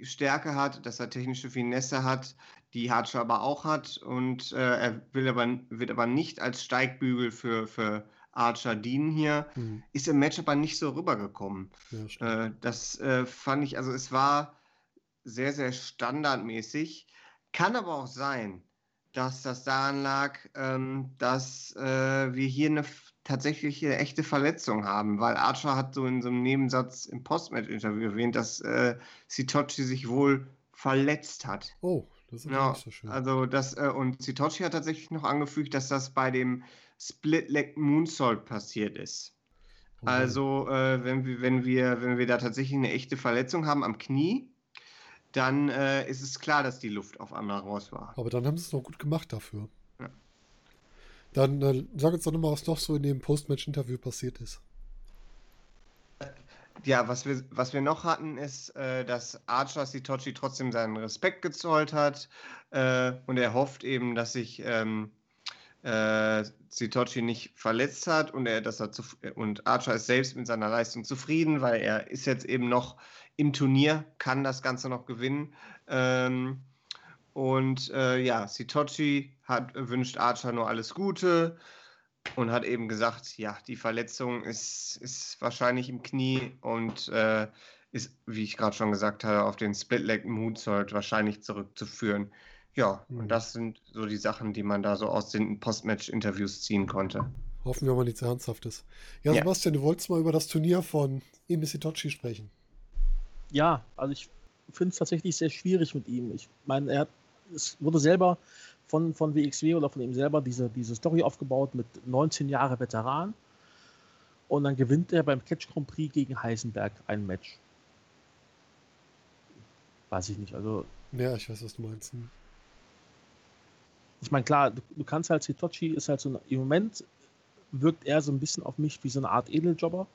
S2: Stärke hat, dass er technische Finesse hat, die Archer aber auch hat. Und äh, er will aber, wird aber nicht als Steigbügel für, für Archer dienen hier. Mhm. Ist im Match aber nicht so rübergekommen. Ja, äh, das äh, fand ich, also es war sehr, sehr standardmäßig. Kann aber auch sein, dass das daran lag, ähm, dass äh, wir hier eine tatsächlich eine echte Verletzung haben, weil Archer hat so in so einem Nebensatz im Postmatch-Interview erwähnt, dass äh, Sitochi sich wohl verletzt hat.
S1: Oh, das ist
S2: ja, nicht so schön. Also das, äh, und Sitochi hat tatsächlich noch angefügt, dass das bei dem Split Leg Moonsault passiert ist. Okay. Also, äh, wenn, wir, wenn, wir, wenn wir da tatsächlich eine echte Verletzung haben am Knie, dann äh, ist es klar, dass die Luft auf einmal raus war.
S1: Aber dann haben sie es noch gut gemacht dafür. Dann äh, sag uns doch nochmal, was noch so in dem Postmatch-Interview passiert ist.
S2: Ja, was wir, was wir noch hatten, ist, äh, dass Archer Sitochi trotzdem seinen Respekt gezollt hat äh, und er hofft eben, dass sich ähm, äh, Sitochi nicht verletzt hat und er, dass er zu, und Archer ist selbst mit seiner Leistung zufrieden, weil er ist jetzt eben noch im Turnier, kann das Ganze noch gewinnen. Ähm, und äh, ja, Sitochi hat, wünscht Archer nur alles Gute und hat eben gesagt, ja, die Verletzung ist, ist wahrscheinlich im Knie und äh, ist, wie ich gerade schon gesagt habe, auf den Split-Leg Moonsault wahrscheinlich zurückzuführen. Ja, mhm. und das sind so die Sachen, die man da so aus den Postmatch-Interviews ziehen konnte.
S1: Hoffen wir mal nichts Ernsthaftes. Ja, ja, Sebastian, du wolltest mal über das Turnier von Emi Sitochi sprechen.
S4: Ja, also ich finde es tatsächlich sehr schwierig mit ihm. Ich meine, er hat es wurde selber von, von WXW oder von ihm selber diese, diese Story aufgebaut mit 19 Jahre Veteran. Und dann gewinnt er beim Catch Grand Prix gegen Heisenberg ein Match. Weiß ich nicht, also.
S1: Ja, ich weiß, was du meinst.
S4: Ich meine, klar, du, du, kannst halt, Hitochi ist halt so, im Moment wirkt er so ein bisschen auf mich wie so eine Art Edeljobber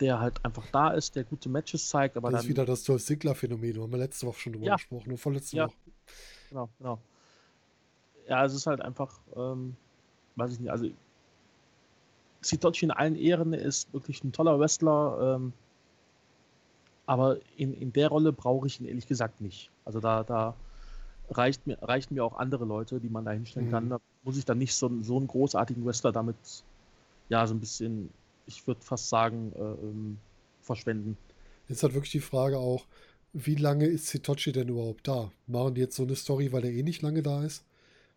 S4: der halt einfach da ist, der gute Matches zeigt. Aber
S1: das dann, ist wieder das Dolph Ziggler-Phänomen. Da haben wir letzte Woche schon drüber ja. gesprochen, nur vorletzte ja. Woche.
S4: Genau, genau. Ja, es ist halt einfach, ähm, weiß ich nicht, also Sitochi in allen Ehren ist wirklich ein toller Wrestler, ähm, aber in, in der Rolle brauche ich ihn ehrlich gesagt nicht. Also da, da reicht mir, reichen mir auch andere Leute, die man da hinstellen mhm. kann. Da muss ich dann nicht so, so einen großartigen Wrestler damit ja so ein bisschen ich würde fast sagen, äh, ähm, verschwenden.
S1: Jetzt hat wirklich die Frage auch, wie lange ist Sitochi denn überhaupt da? Machen die jetzt so eine Story, weil er eh nicht lange da ist?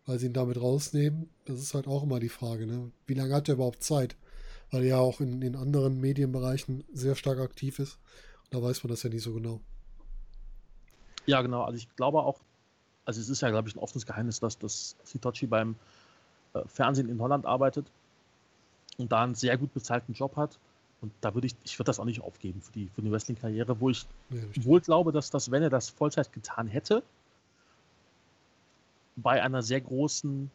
S1: Weil sie ihn damit rausnehmen? Das ist halt auch immer die Frage, ne? Wie lange hat er überhaupt Zeit? Weil er ja auch in den anderen Medienbereichen sehr stark aktiv ist. Und da weiß man das ja nicht so genau.
S4: Ja, genau. Also ich glaube auch, also es ist ja, glaube ich, ein offenes Geheimnis, dass das Sitochi beim äh, Fernsehen in Holland arbeitet und da einen sehr gut bezahlten Job hat. Und da würde ich, ich würde das auch nicht aufgeben für die, für die Wrestling-Karriere, wo ich ja, wohl glaube, dass das, wenn er das Vollzeit getan hätte, bei einer sehr großen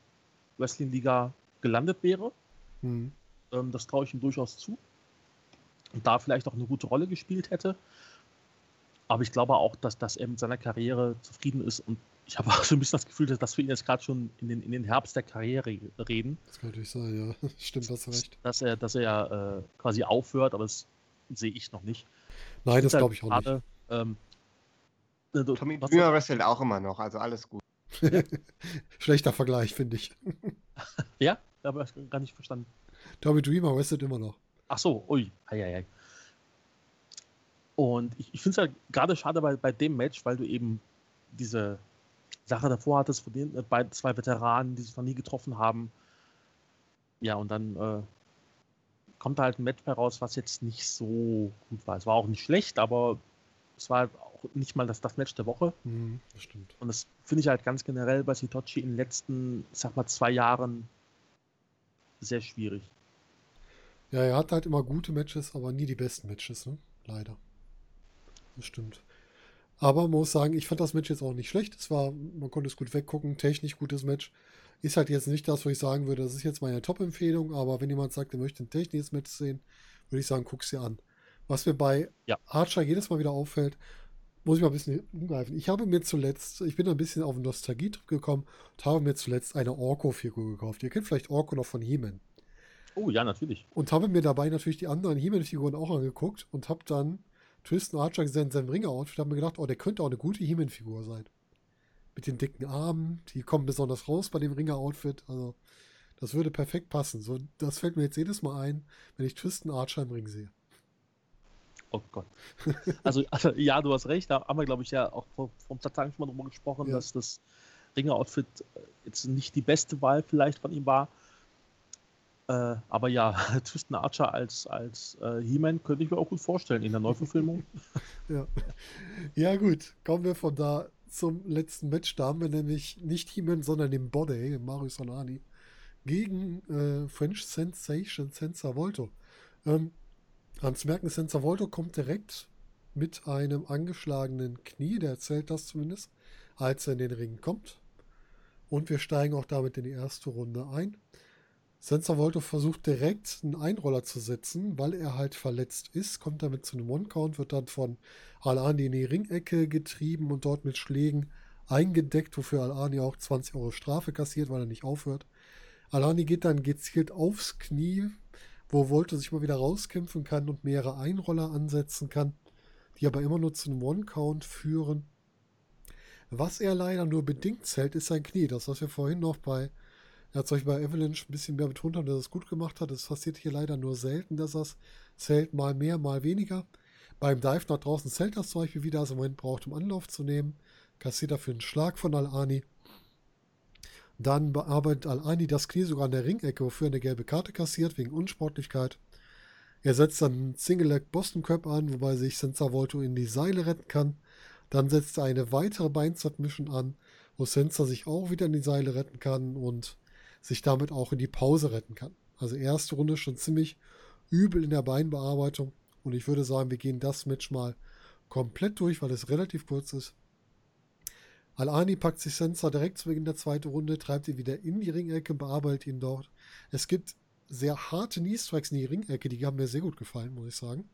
S4: Wrestling-Liga gelandet wäre. Mhm. Ähm, das traue ich ihm durchaus zu. Und da vielleicht auch eine gute Rolle gespielt hätte. Aber ich glaube auch, dass, dass er mit seiner Karriere zufrieden ist und ich habe auch so ein bisschen das Gefühl, dass wir ihn jetzt gerade schon in den, in den Herbst der Karriere reden.
S1: Das kann natürlich sein, ja. Stimmt, hast recht.
S4: Dass er, dass er äh, quasi aufhört, aber das sehe ich noch nicht.
S1: Nein, das glaube ich auch grade, nicht.
S2: Ähm, äh, Tommy Dreamer wrestelt auch immer noch, also alles gut.
S1: Schlechter Vergleich, finde ich.
S4: ja, aber ich gar nicht verstanden.
S1: Tommy Dreamer wrestelt immer noch.
S4: Ach so, ui, ei, ei, ei. Und ich, ich finde es halt gerade schade bei, bei dem Match, weil du eben diese Sache davor hattest, von den äh, beiden, zwei Veteranen, die sich noch nie getroffen haben. Ja, und dann äh, kommt da halt ein Match heraus, was jetzt nicht so gut war. Es war auch nicht schlecht, aber es war auch nicht mal das, das Match der Woche.
S1: Mhm, das stimmt.
S4: Und das finde ich halt ganz generell bei Sitochi in den letzten, sag mal, zwei Jahren sehr schwierig.
S1: Ja, er hat halt immer gute Matches, aber nie die besten Matches, ne? Leider. Das stimmt. Aber man muss sagen, ich fand das Match jetzt auch nicht schlecht. Es war, man konnte es gut weggucken, technisch gutes Match. Ist halt jetzt nicht das, wo ich sagen würde, das ist jetzt meine Top-Empfehlung, aber wenn jemand sagt, er möchte ein technisches Match sehen, würde ich sagen, guck's dir an. Was mir bei ja. Archer jedes Mal wieder auffällt, muss ich mal ein bisschen umgreifen. Ich habe mir zuletzt, ich bin ein bisschen auf nostalgie gekommen und habe mir zuletzt eine Orko-Figur gekauft. Ihr kennt vielleicht Orko noch von He-Man.
S4: Oh ja, natürlich.
S1: Und habe mir dabei natürlich die anderen He-Man-Figuren auch angeguckt und habe dann Tristan Archer gesehen in seinem Ringer-Outfit. habe mir gedacht, oh, der könnte auch eine gute He-Man-Figur sein. Mit den dicken Armen, die kommen besonders raus bei dem Ringer-Outfit. Also, das würde perfekt passen. So, das fällt mir jetzt jedes Mal ein, wenn ich Tristan Archer im Ring sehe.
S4: Oh Gott. Also, also, ja, du hast recht. Da haben wir, glaube ich, ja auch vor, vor ein paar Tagen schon mal drüber gesprochen, ja. dass das Ringer-Outfit äh, jetzt nicht die beste Wahl vielleicht von ihm war. Äh, aber ja, Tristan Archer als, als äh, He-Man könnte ich mir auch gut vorstellen in der Neuverfilmung.
S1: ja. ja, gut. Kommen wir von da zum letzten Match. Da haben wir nämlich nicht He-Man, sondern den Body, Mario Solani, gegen äh, French Sensation Senza Volto. Ähm, Hans Merken Senza Volto kommt direkt mit einem angeschlagenen Knie, der erzählt das zumindest, als er in den Ring kommt. Und wir steigen auch damit in die erste Runde ein. Senza Volto versucht direkt einen Einroller zu setzen, weil er halt verletzt ist, kommt damit zu einem One-Count, wird dann von Al-Ani in die Ringecke getrieben und dort mit Schlägen eingedeckt, wofür Al-Ani auch 20 Euro Strafe kassiert, weil er nicht aufhört. Al-Ani geht dann gezielt aufs Knie, wo Volto sich mal wieder rauskämpfen kann und mehrere Einroller ansetzen kann, die aber immer nur zu einem One-Count führen. Was er leider nur bedingt zählt, ist sein Knie. Das, was wir vorhin noch bei, er hat euch bei Avalanche ein bisschen mehr betont haben, dass er es gut gemacht hat. Es passiert hier leider nur selten, dass er es zählt, mal mehr, mal weniger. Beim Dive nach draußen zählt das zum Beispiel wieder, also im Moment braucht, um Anlauf zu nehmen. Kassiert dafür einen Schlag von Al-Ani. Dann bearbeitet Al-Ani das Knie sogar an der Ringecke, wofür er eine gelbe Karte kassiert, wegen Unsportlichkeit. Er setzt dann einen Single-Leg Boston Crab an, wobei sich Senza Volto in die Seile retten kann. Dann setzt er eine weitere Bein-Submission an, wo Senza sich auch wieder in die Seile retten kann und sich damit auch in die Pause retten kann. Also erste Runde schon ziemlich übel in der Beinbearbeitung. Und ich würde sagen, wir gehen das Match mal komplett durch, weil es relativ kurz ist. Al-Ani packt sich Sensa direkt zu Beginn der zweiten Runde, treibt ihn wieder in die Ringecke, bearbeitet ihn dort. Es gibt sehr harte Knee-Strikes in die Ringecke, die haben mir sehr gut gefallen, muss ich sagen.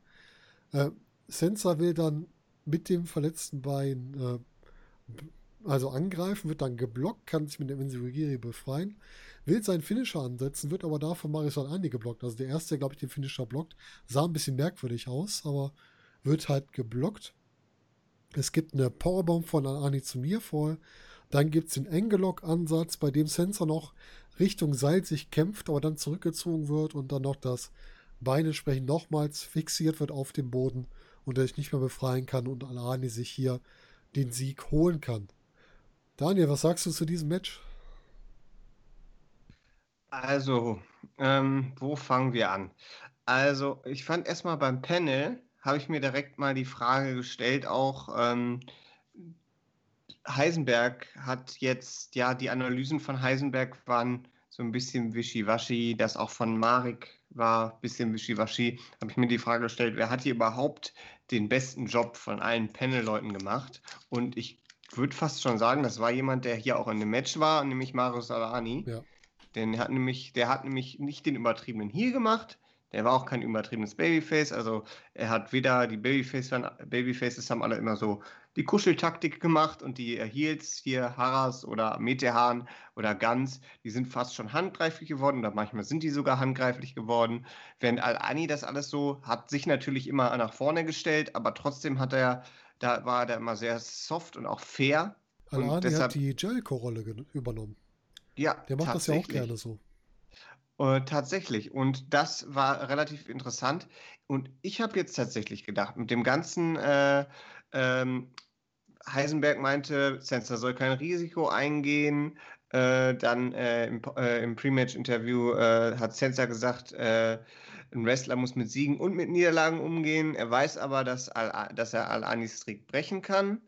S1: Äh, Sensa will dann mit dem verletzten Bein äh, also angreifen, wird dann geblockt, kann sich mit dem Enzigiri befreien, will seinen Finisher ansetzen, wird aber da von Marisol Andi geblockt. Also der erste, glaube ich, den Finisher blockt, sah ein bisschen merkwürdig aus, aber wird halt geblockt. Es gibt eine Powerbomb von Ani zu mir vor. Dann gibt es den Angelock-Ansatz, bei dem Sensor noch Richtung Seil sich kämpft, aber dann zurückgezogen wird und dann noch das Bein entsprechend nochmals fixiert wird auf dem Boden und er sich nicht mehr befreien kann und Alani sich hier den Sieg holen kann. Daniel, was sagst du zu diesem Match?
S2: Also, ähm, wo fangen wir an? Also, ich fand erstmal beim Panel habe ich mir direkt mal die Frage gestellt, auch ähm, Heisenberg hat jetzt, ja, die Analysen von Heisenberg waren so ein bisschen wischiwaschi, das auch von Marek war ein bisschen wischiwaschi, habe ich mir die Frage gestellt, wer hat hier überhaupt den besten Job von allen Panel-Leuten gemacht? Und ich würde fast schon sagen, das war jemand, der hier auch in dem Match war, nämlich Mario Salani. Ja. Denn hat nämlich, der hat nämlich nicht den übertriebenen Heal gemacht, der war auch kein übertriebenes Babyface. Also er hat weder die Babyface, Babyfaces haben alle immer so die Kuscheltaktik gemacht und die Heels hier Haras oder Metehan oder Guns, die sind fast schon handgreiflich geworden oder manchmal sind die sogar handgreiflich geworden. Während Al-Ani das alles so hat sich natürlich immer nach vorne gestellt, aber trotzdem hat er, da war er immer sehr soft und auch fair.
S1: Al-Ani hat die Jericho-Rolle übernommen. Ja, der macht das ja auch gerne so.
S2: Äh, tatsächlich. Und das war relativ interessant. Und ich habe jetzt tatsächlich gedacht, mit dem ganzen äh, ähm, Heisenberg meinte, Sensor soll kein Risiko eingehen. Äh, dann äh, im, äh, im Pre-Match-Interview äh, hat Sensor gesagt, ein Wrestler muss mit Siegen und mit Niederlagen umgehen. Er weiß aber, dass, Al dass er Al-Anis Strick brechen kann.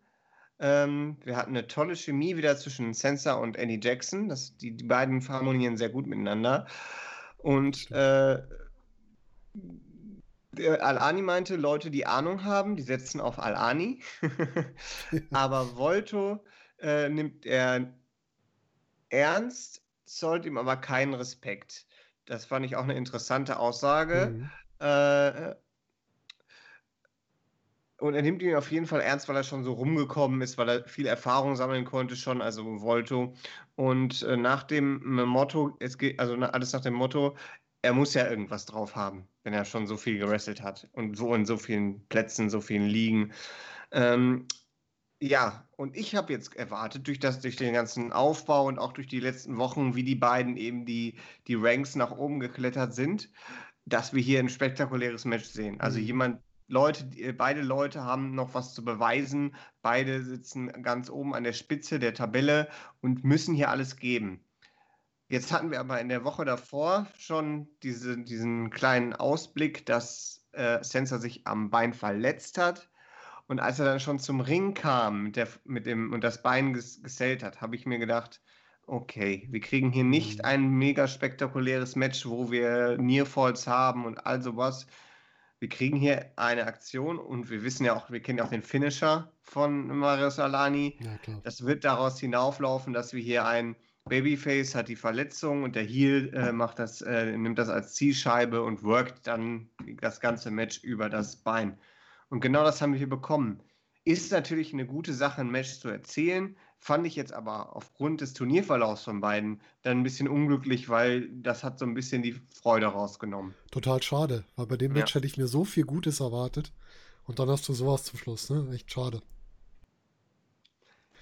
S2: Ähm, wir hatten eine tolle Chemie wieder zwischen Sensor und Annie Jackson. Das, die, die beiden harmonieren sehr gut miteinander. Und äh, äh, Al-Ani meinte, Leute, die Ahnung haben, die setzen auf Al-Ani. aber Volto äh, nimmt er ernst, zollt ihm aber keinen Respekt. Das fand ich auch eine interessante Aussage. Mhm. Äh, und er nimmt ihn auf jeden Fall ernst, weil er schon so rumgekommen ist, weil er viel Erfahrung sammeln konnte schon, also Volto. Und äh, nach dem Motto, es geht, also alles nach dem Motto, er muss ja irgendwas drauf haben, wenn er schon so viel gewrestelt hat und so in so vielen Plätzen, so vielen Ligen. Ähm, ja, und ich habe jetzt erwartet, durch, das, durch den ganzen Aufbau und auch durch die letzten Wochen, wie die beiden eben die, die Ranks nach oben geklettert sind, dass wir hier ein spektakuläres Match sehen. Also mhm. jemand, Leute, beide Leute haben noch was zu beweisen. Beide sitzen ganz oben an der Spitze der Tabelle und müssen hier alles geben. Jetzt hatten wir aber in der Woche davor schon diese, diesen kleinen Ausblick, dass äh, Sensor sich am Bein verletzt hat. Und als er dann schon zum Ring kam mit der, mit dem, und das Bein ges gesellt hat, habe ich mir gedacht, okay, wir kriegen hier nicht mhm. ein mega spektakuläres Match, wo wir Nearfalls haben und all sowas. Wir kriegen hier eine Aktion und wir wissen ja auch, wir kennen ja auch den Finisher von Mario Salani. Ja, das wird daraus hinauflaufen, dass wir hier ein Babyface hat die Verletzung und der Heel äh, macht das, äh, nimmt das als Zielscheibe und workt dann das ganze Match über das Bein. Und genau das haben wir hier bekommen. Ist natürlich eine gute Sache, ein Match zu erzählen. Fand ich jetzt aber aufgrund des Turnierverlaufs von beiden dann ein bisschen unglücklich, weil das hat so ein bisschen die Freude rausgenommen.
S1: Total schade, weil bei dem Match ja. hätte ich mir so viel Gutes erwartet. Und dann hast du sowas zum Schluss, ne? Echt schade.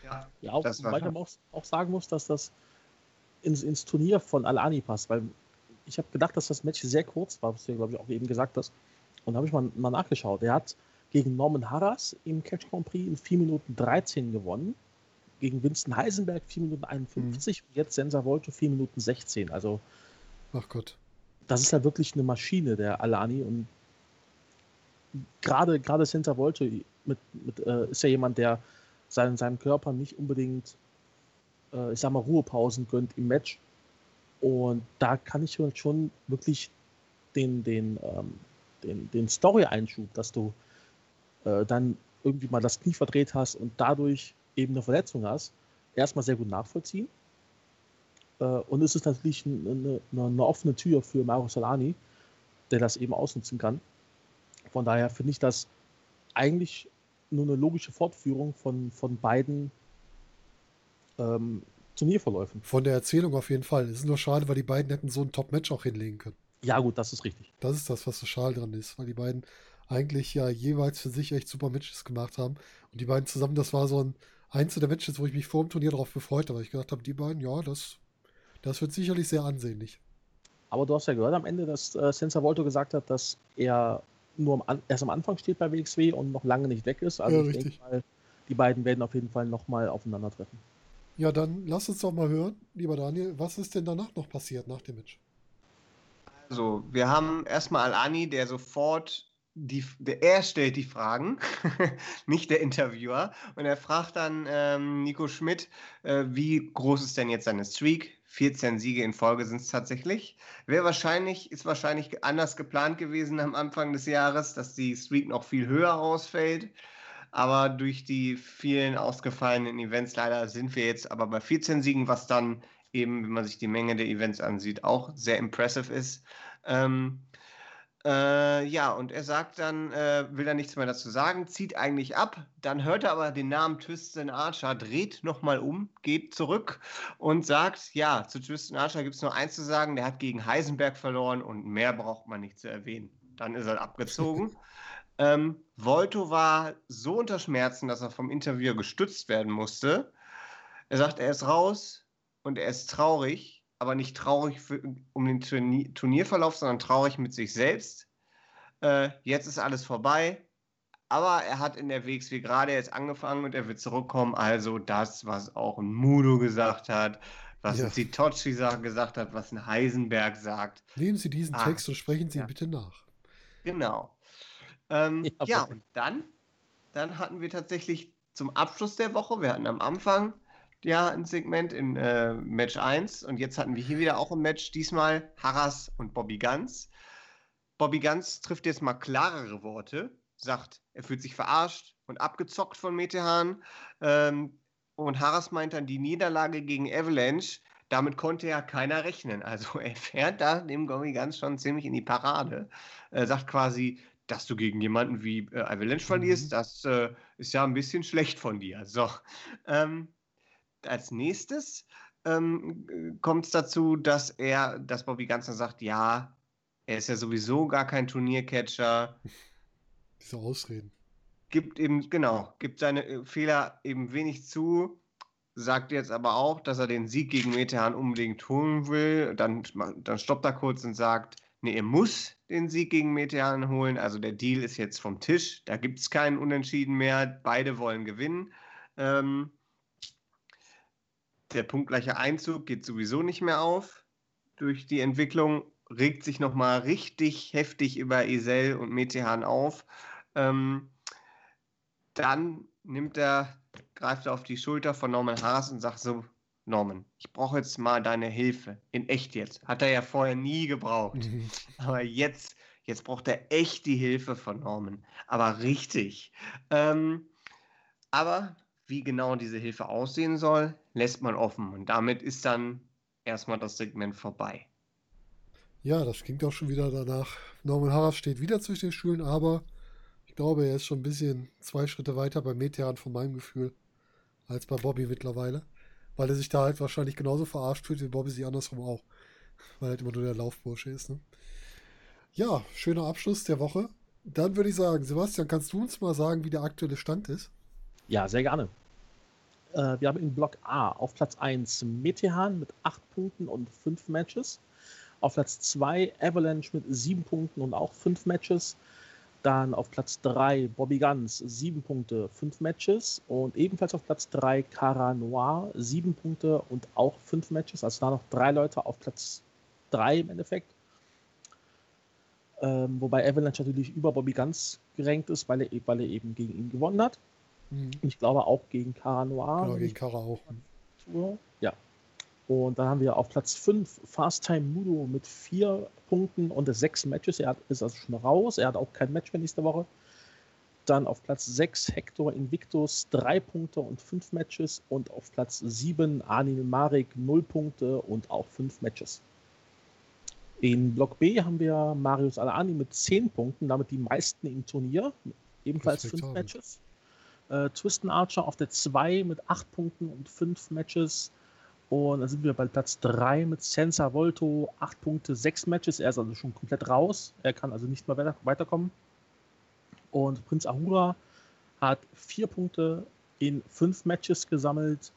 S4: Ja, ja auch, weil man auch, auch, sagen muss, dass das ins, ins Turnier von Alani passt, weil ich habe gedacht, dass das Match sehr kurz war, was du, glaube ich, auch eben gesagt hast. Und da habe ich mal, mal nachgeschaut. Er hat gegen Norman Harras im Catch Grand Prix in 4 Minuten 13 gewonnen. Gegen Winston Heisenberg 4 Minuten 51 mhm. und jetzt Sensa Volto 4 Minuten 16. Also.
S1: Ach Gott.
S4: Das ist ja wirklich eine Maschine, der Alani. Und gerade, gerade Sensa Volto mit, mit, äh, ist ja jemand, der seinen, seinem Körper nicht unbedingt, äh, ich sag mal, Ruhepausen gönnt im Match. Und da kann ich schon wirklich den, den, ähm, den, den Story-Einschub, dass du äh, dann irgendwie mal das Knie verdreht hast und dadurch eben eine Verletzung hast, erstmal sehr gut nachvollziehen. Äh, und es ist natürlich eine, eine, eine, offene Tür für Mario Solani, der das eben ausnutzen kann. Von daher finde ich das eigentlich nur eine logische Fortführung von, von beiden ähm, Turnierverläufen.
S1: Von der Erzählung auf jeden Fall. Es ist nur schade, weil die beiden hätten so ein Top-Match auch hinlegen können.
S4: Ja, gut, das ist richtig.
S1: Das ist das, was so schade dran ist, weil die beiden eigentlich ja jeweils für sich echt super Matches gemacht haben. Und die beiden zusammen, das war so ein Einzel der Matches, wo ich mich vor dem Turnier darauf gefreut habe, weil ich gedacht habe, die beiden, ja, das, das wird sicherlich sehr ansehnlich.
S4: Aber du hast ja gehört am Ende, dass äh, Sensor Volto gesagt hat, dass er nur am, erst am Anfang steht bei WXW und noch lange nicht weg ist. Also ja, ich richtig. denke mal, die beiden werden auf jeden Fall nochmal aufeinandertreffen.
S1: Ja, dann lass uns doch mal hören, lieber Daniel, was ist denn danach noch passiert nach dem Match?
S2: Also, wir haben erstmal Al-Ani, der sofort die, der, er stellt die Fragen, nicht der Interviewer. Und er fragt dann ähm, Nico Schmidt, äh, wie groß ist denn jetzt seine Streak? 14 Siege in Folge sind es tatsächlich. Wäre wahrscheinlich, ist wahrscheinlich anders geplant gewesen am Anfang des Jahres, dass die Streak noch viel höher ausfällt. Aber durch die vielen ausgefallenen Events leider sind wir jetzt aber bei 14 Siegen, was dann eben, wenn man sich die Menge der Events ansieht, auch sehr impressive ist. Ähm, äh, ja, und er sagt dann, äh, will er nichts mehr dazu sagen, zieht eigentlich ab. Dann hört er aber den Namen Tristan Archer, dreht nochmal um, geht zurück und sagt, ja, zu Tristan Archer gibt es nur eins zu sagen, der hat gegen Heisenberg verloren und mehr braucht man nicht zu erwähnen. Dann ist er abgezogen. ähm, Volto war so unter Schmerzen, dass er vom Interviewer gestützt werden musste. Er sagt, er ist raus und er ist traurig aber nicht traurig für, um den Turnier, Turnierverlauf, sondern traurig mit sich selbst. Äh, jetzt ist alles vorbei, aber er hat in der WXW gerade jetzt angefangen und er wird zurückkommen. Also das, was auch ein Mudo gesagt hat, was ja. ein Sitochi gesagt hat, was ein Heisenberg sagt.
S1: Nehmen Sie diesen ah, Text und sprechen Sie ja. bitte nach.
S2: Genau. Ähm, ja, ja, und dann, dann hatten wir tatsächlich zum Abschluss der Woche, wir hatten am Anfang ja ein Segment in äh, Match 1 und jetzt hatten wir hier wieder auch ein Match, diesmal Harras und Bobby Guns. Bobby Ganz trifft jetzt mal klarere Worte, sagt, er fühlt sich verarscht und abgezockt von Metehan. Ähm, und Harras meint dann, die Niederlage gegen Avalanche, damit konnte ja keiner rechnen. Also er fährt da dem Bobby Ganz schon ziemlich in die Parade. Er sagt quasi, dass du gegen jemanden wie äh, Avalanche verlierst, mhm. das äh, ist ja ein bisschen schlecht von dir. So, ähm, als nächstes ähm, kommt es dazu, dass er, dass Bobby Ganzer sagt, ja, er ist ja sowieso gar kein Turniercatcher.
S1: Diese Ausreden.
S2: Gibt eben, genau, gibt seine äh, Fehler eben wenig zu, sagt jetzt aber auch, dass er den Sieg gegen Metehan unbedingt holen will. Dann, dann stoppt er kurz und sagt, nee, er muss den Sieg gegen Metehan holen. Also der Deal ist jetzt vom Tisch. Da gibt es keinen Unentschieden mehr. Beide wollen gewinnen. Ähm, der punktgleiche Einzug geht sowieso nicht mehr auf durch die Entwicklung, regt sich nochmal richtig heftig über Esel und Metehan auf. Ähm, dann nimmt er, greift er auf die Schulter von Norman Haas und sagt so, Norman, ich brauche jetzt mal deine Hilfe. In echt jetzt. Hat er ja vorher nie gebraucht. Mhm. Aber jetzt, jetzt braucht er echt die Hilfe von Norman. Aber richtig. Ähm, aber wie genau diese Hilfe aussehen soll, lässt man offen. Und damit ist dann erstmal das Segment vorbei.
S1: Ja, das klingt auch schon wieder danach. Norman Harras steht wieder zwischen den Stühlen, aber ich glaube, er ist schon ein bisschen zwei Schritte weiter bei Metean von meinem Gefühl als bei Bobby mittlerweile. Weil er sich da halt wahrscheinlich genauso verarscht fühlt wie Bobby sie andersrum auch. Weil er halt immer nur der Laufbursche ist. Ne? Ja, schöner Abschluss der Woche. Dann würde ich sagen, Sebastian, kannst du uns mal sagen, wie der aktuelle Stand ist?
S4: Ja, sehr gerne. Äh, wir haben in Block A auf Platz 1 Metehan mit 8 Punkten und 5 Matches. Auf Platz 2 Avalanche mit 7 Punkten und auch 5 Matches. Dann auf Platz 3 Bobby Guns, 7 Punkte, 5 Matches. Und ebenfalls auf Platz 3 Cara Noir, 7 Punkte und auch 5 Matches. Also da noch drei Leute auf Platz 3 im Endeffekt. Ähm, wobei Avalanche natürlich über Bobby Guns gerankt ist, weil er, weil er eben gegen ihn gewonnen hat. Mhm. Ich glaube auch gegen Cara Noir.
S1: Genau, gegen Cara auch.
S4: Ja. Und dann haben wir auf Platz 5 Fast Time Mudo mit 4 Punkten und 6 Matches. Er ist also schon raus. Er hat auch kein Match mehr nächste Woche. Dann auf Platz 6 Hector Invictus, 3 Punkte und 5 Matches. Und auf Platz 7 Anil Marek, 0 Punkte und auch 5 Matches. In Block B haben wir Marius Alani mit 10 Punkten, damit die meisten im Turnier. Ebenfalls 5 Matches. Äh, Twiston Archer auf der 2 mit 8 Punkten und 5 Matches. Und dann sind wir bei Platz 3 mit Sensa Volto, 8 Punkte, 6 Matches. Er ist also schon komplett raus. Er kann also nicht mehr weiter, weiterkommen. Und Prinz Ahura hat 4 Punkte in 5 Matches gesammelt.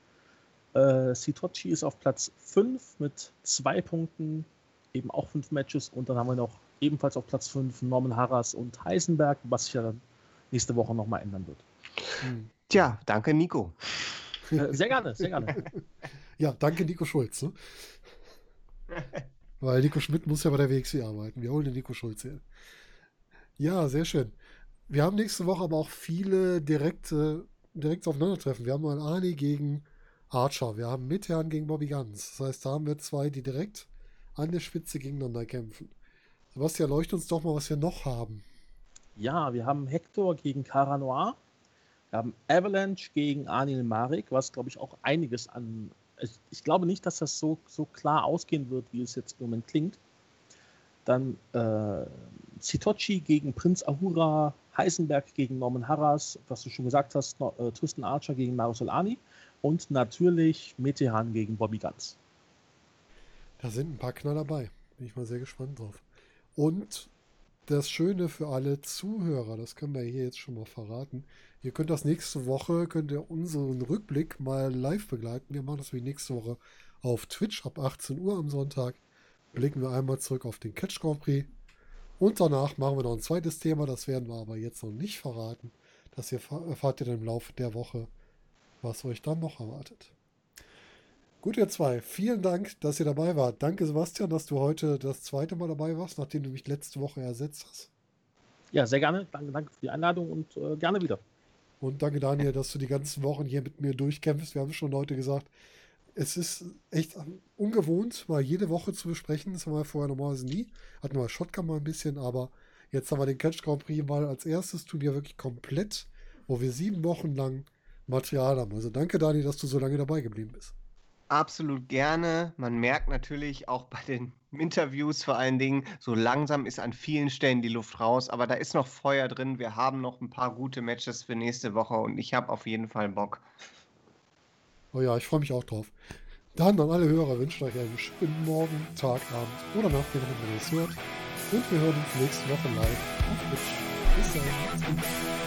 S4: Äh, Sitochi ist auf Platz 5 mit 2 Punkten, eben auch 5 Matches. Und dann haben wir noch ebenfalls auf Platz 5 Norman Harras und Heisenberg, was sich ja nächste Woche nochmal ändern wird.
S2: Tja, danke Nico.
S4: Äh, sehr gerne, sehr gerne.
S1: Ja, danke Nico Schulz. Ne? Weil Nico Schmidt muss ja bei der WXW arbeiten. Wir holen den Nico Schulz hier. Ja, sehr schön. Wir haben nächste Woche aber auch viele direkte, direkt aufeinandertreffen. Wir haben mal Ani gegen Archer. Wir haben Mitherrn gegen Bobby Guns. Das heißt, da haben wir zwei, die direkt an der Spitze gegeneinander kämpfen. Sebastian, leuchtet uns doch mal, was wir noch haben.
S4: Ja, wir haben Hector gegen Cara Noir. Wir haben Avalanche gegen Anil Marik, was, glaube ich, auch einiges an. Ich, ich, glaube nicht, dass das so, so klar ausgehen wird, wie es jetzt im Moment klingt. Dann äh, Sitochi gegen Prinz Ahura, Heisenberg gegen Norman Harras, was du schon gesagt hast, no, äh, Tristan Archer gegen Mario Solani und natürlich Metehan gegen Bobby Guns.
S1: Da sind ein paar Knaller dabei. Bin ich mal sehr gespannt drauf. Und das Schöne für alle Zuhörer, das können wir hier jetzt schon mal verraten. Ihr könnt das nächste Woche, könnt ihr unseren Rückblick mal live begleiten. Wir machen das wie nächste Woche auf Twitch ab 18 Uhr am Sonntag. Blicken wir einmal zurück auf den Catch Grand Prix. Und danach machen wir noch ein zweites Thema, das werden wir aber jetzt noch nicht verraten. Das erfahrt ihr dann im Laufe der Woche, was euch dann noch erwartet. Gut, ihr zwei, vielen Dank, dass ihr dabei wart. Danke, Sebastian, dass du heute das zweite Mal dabei warst, nachdem du mich letzte Woche ersetzt hast.
S4: Ja, sehr gerne. Danke, danke für die Einladung und äh, gerne wieder.
S1: Und danke, Daniel, dass du die ganzen Wochen hier mit mir durchkämpfst. Wir haben schon heute gesagt, es ist echt ungewohnt, mal jede Woche zu besprechen. Das haben wir vorher normalerweise nie. Hatten wir Shotgun mal ein bisschen, aber jetzt haben wir den Catch Grand Prix mal als erstes Turnier wirklich komplett, wo wir sieben Wochen lang Material haben. Also danke, Dani, dass du so lange dabei geblieben bist.
S2: Absolut gerne. Man merkt natürlich auch bei den Interviews vor allen Dingen, so langsam ist an vielen Stellen die Luft raus, aber da ist noch Feuer drin. Wir haben noch ein paar gute Matches für nächste Woche und ich habe auf jeden Fall Bock.
S1: Oh ja, ich freue mich auch drauf. Dann an alle Hörer wünsche ich euch einen schönen Morgen, Tag, Abend oder Nacht, wenn ihr das hört. Und wir hören uns nächste Woche live auf Twitch. Bis dann.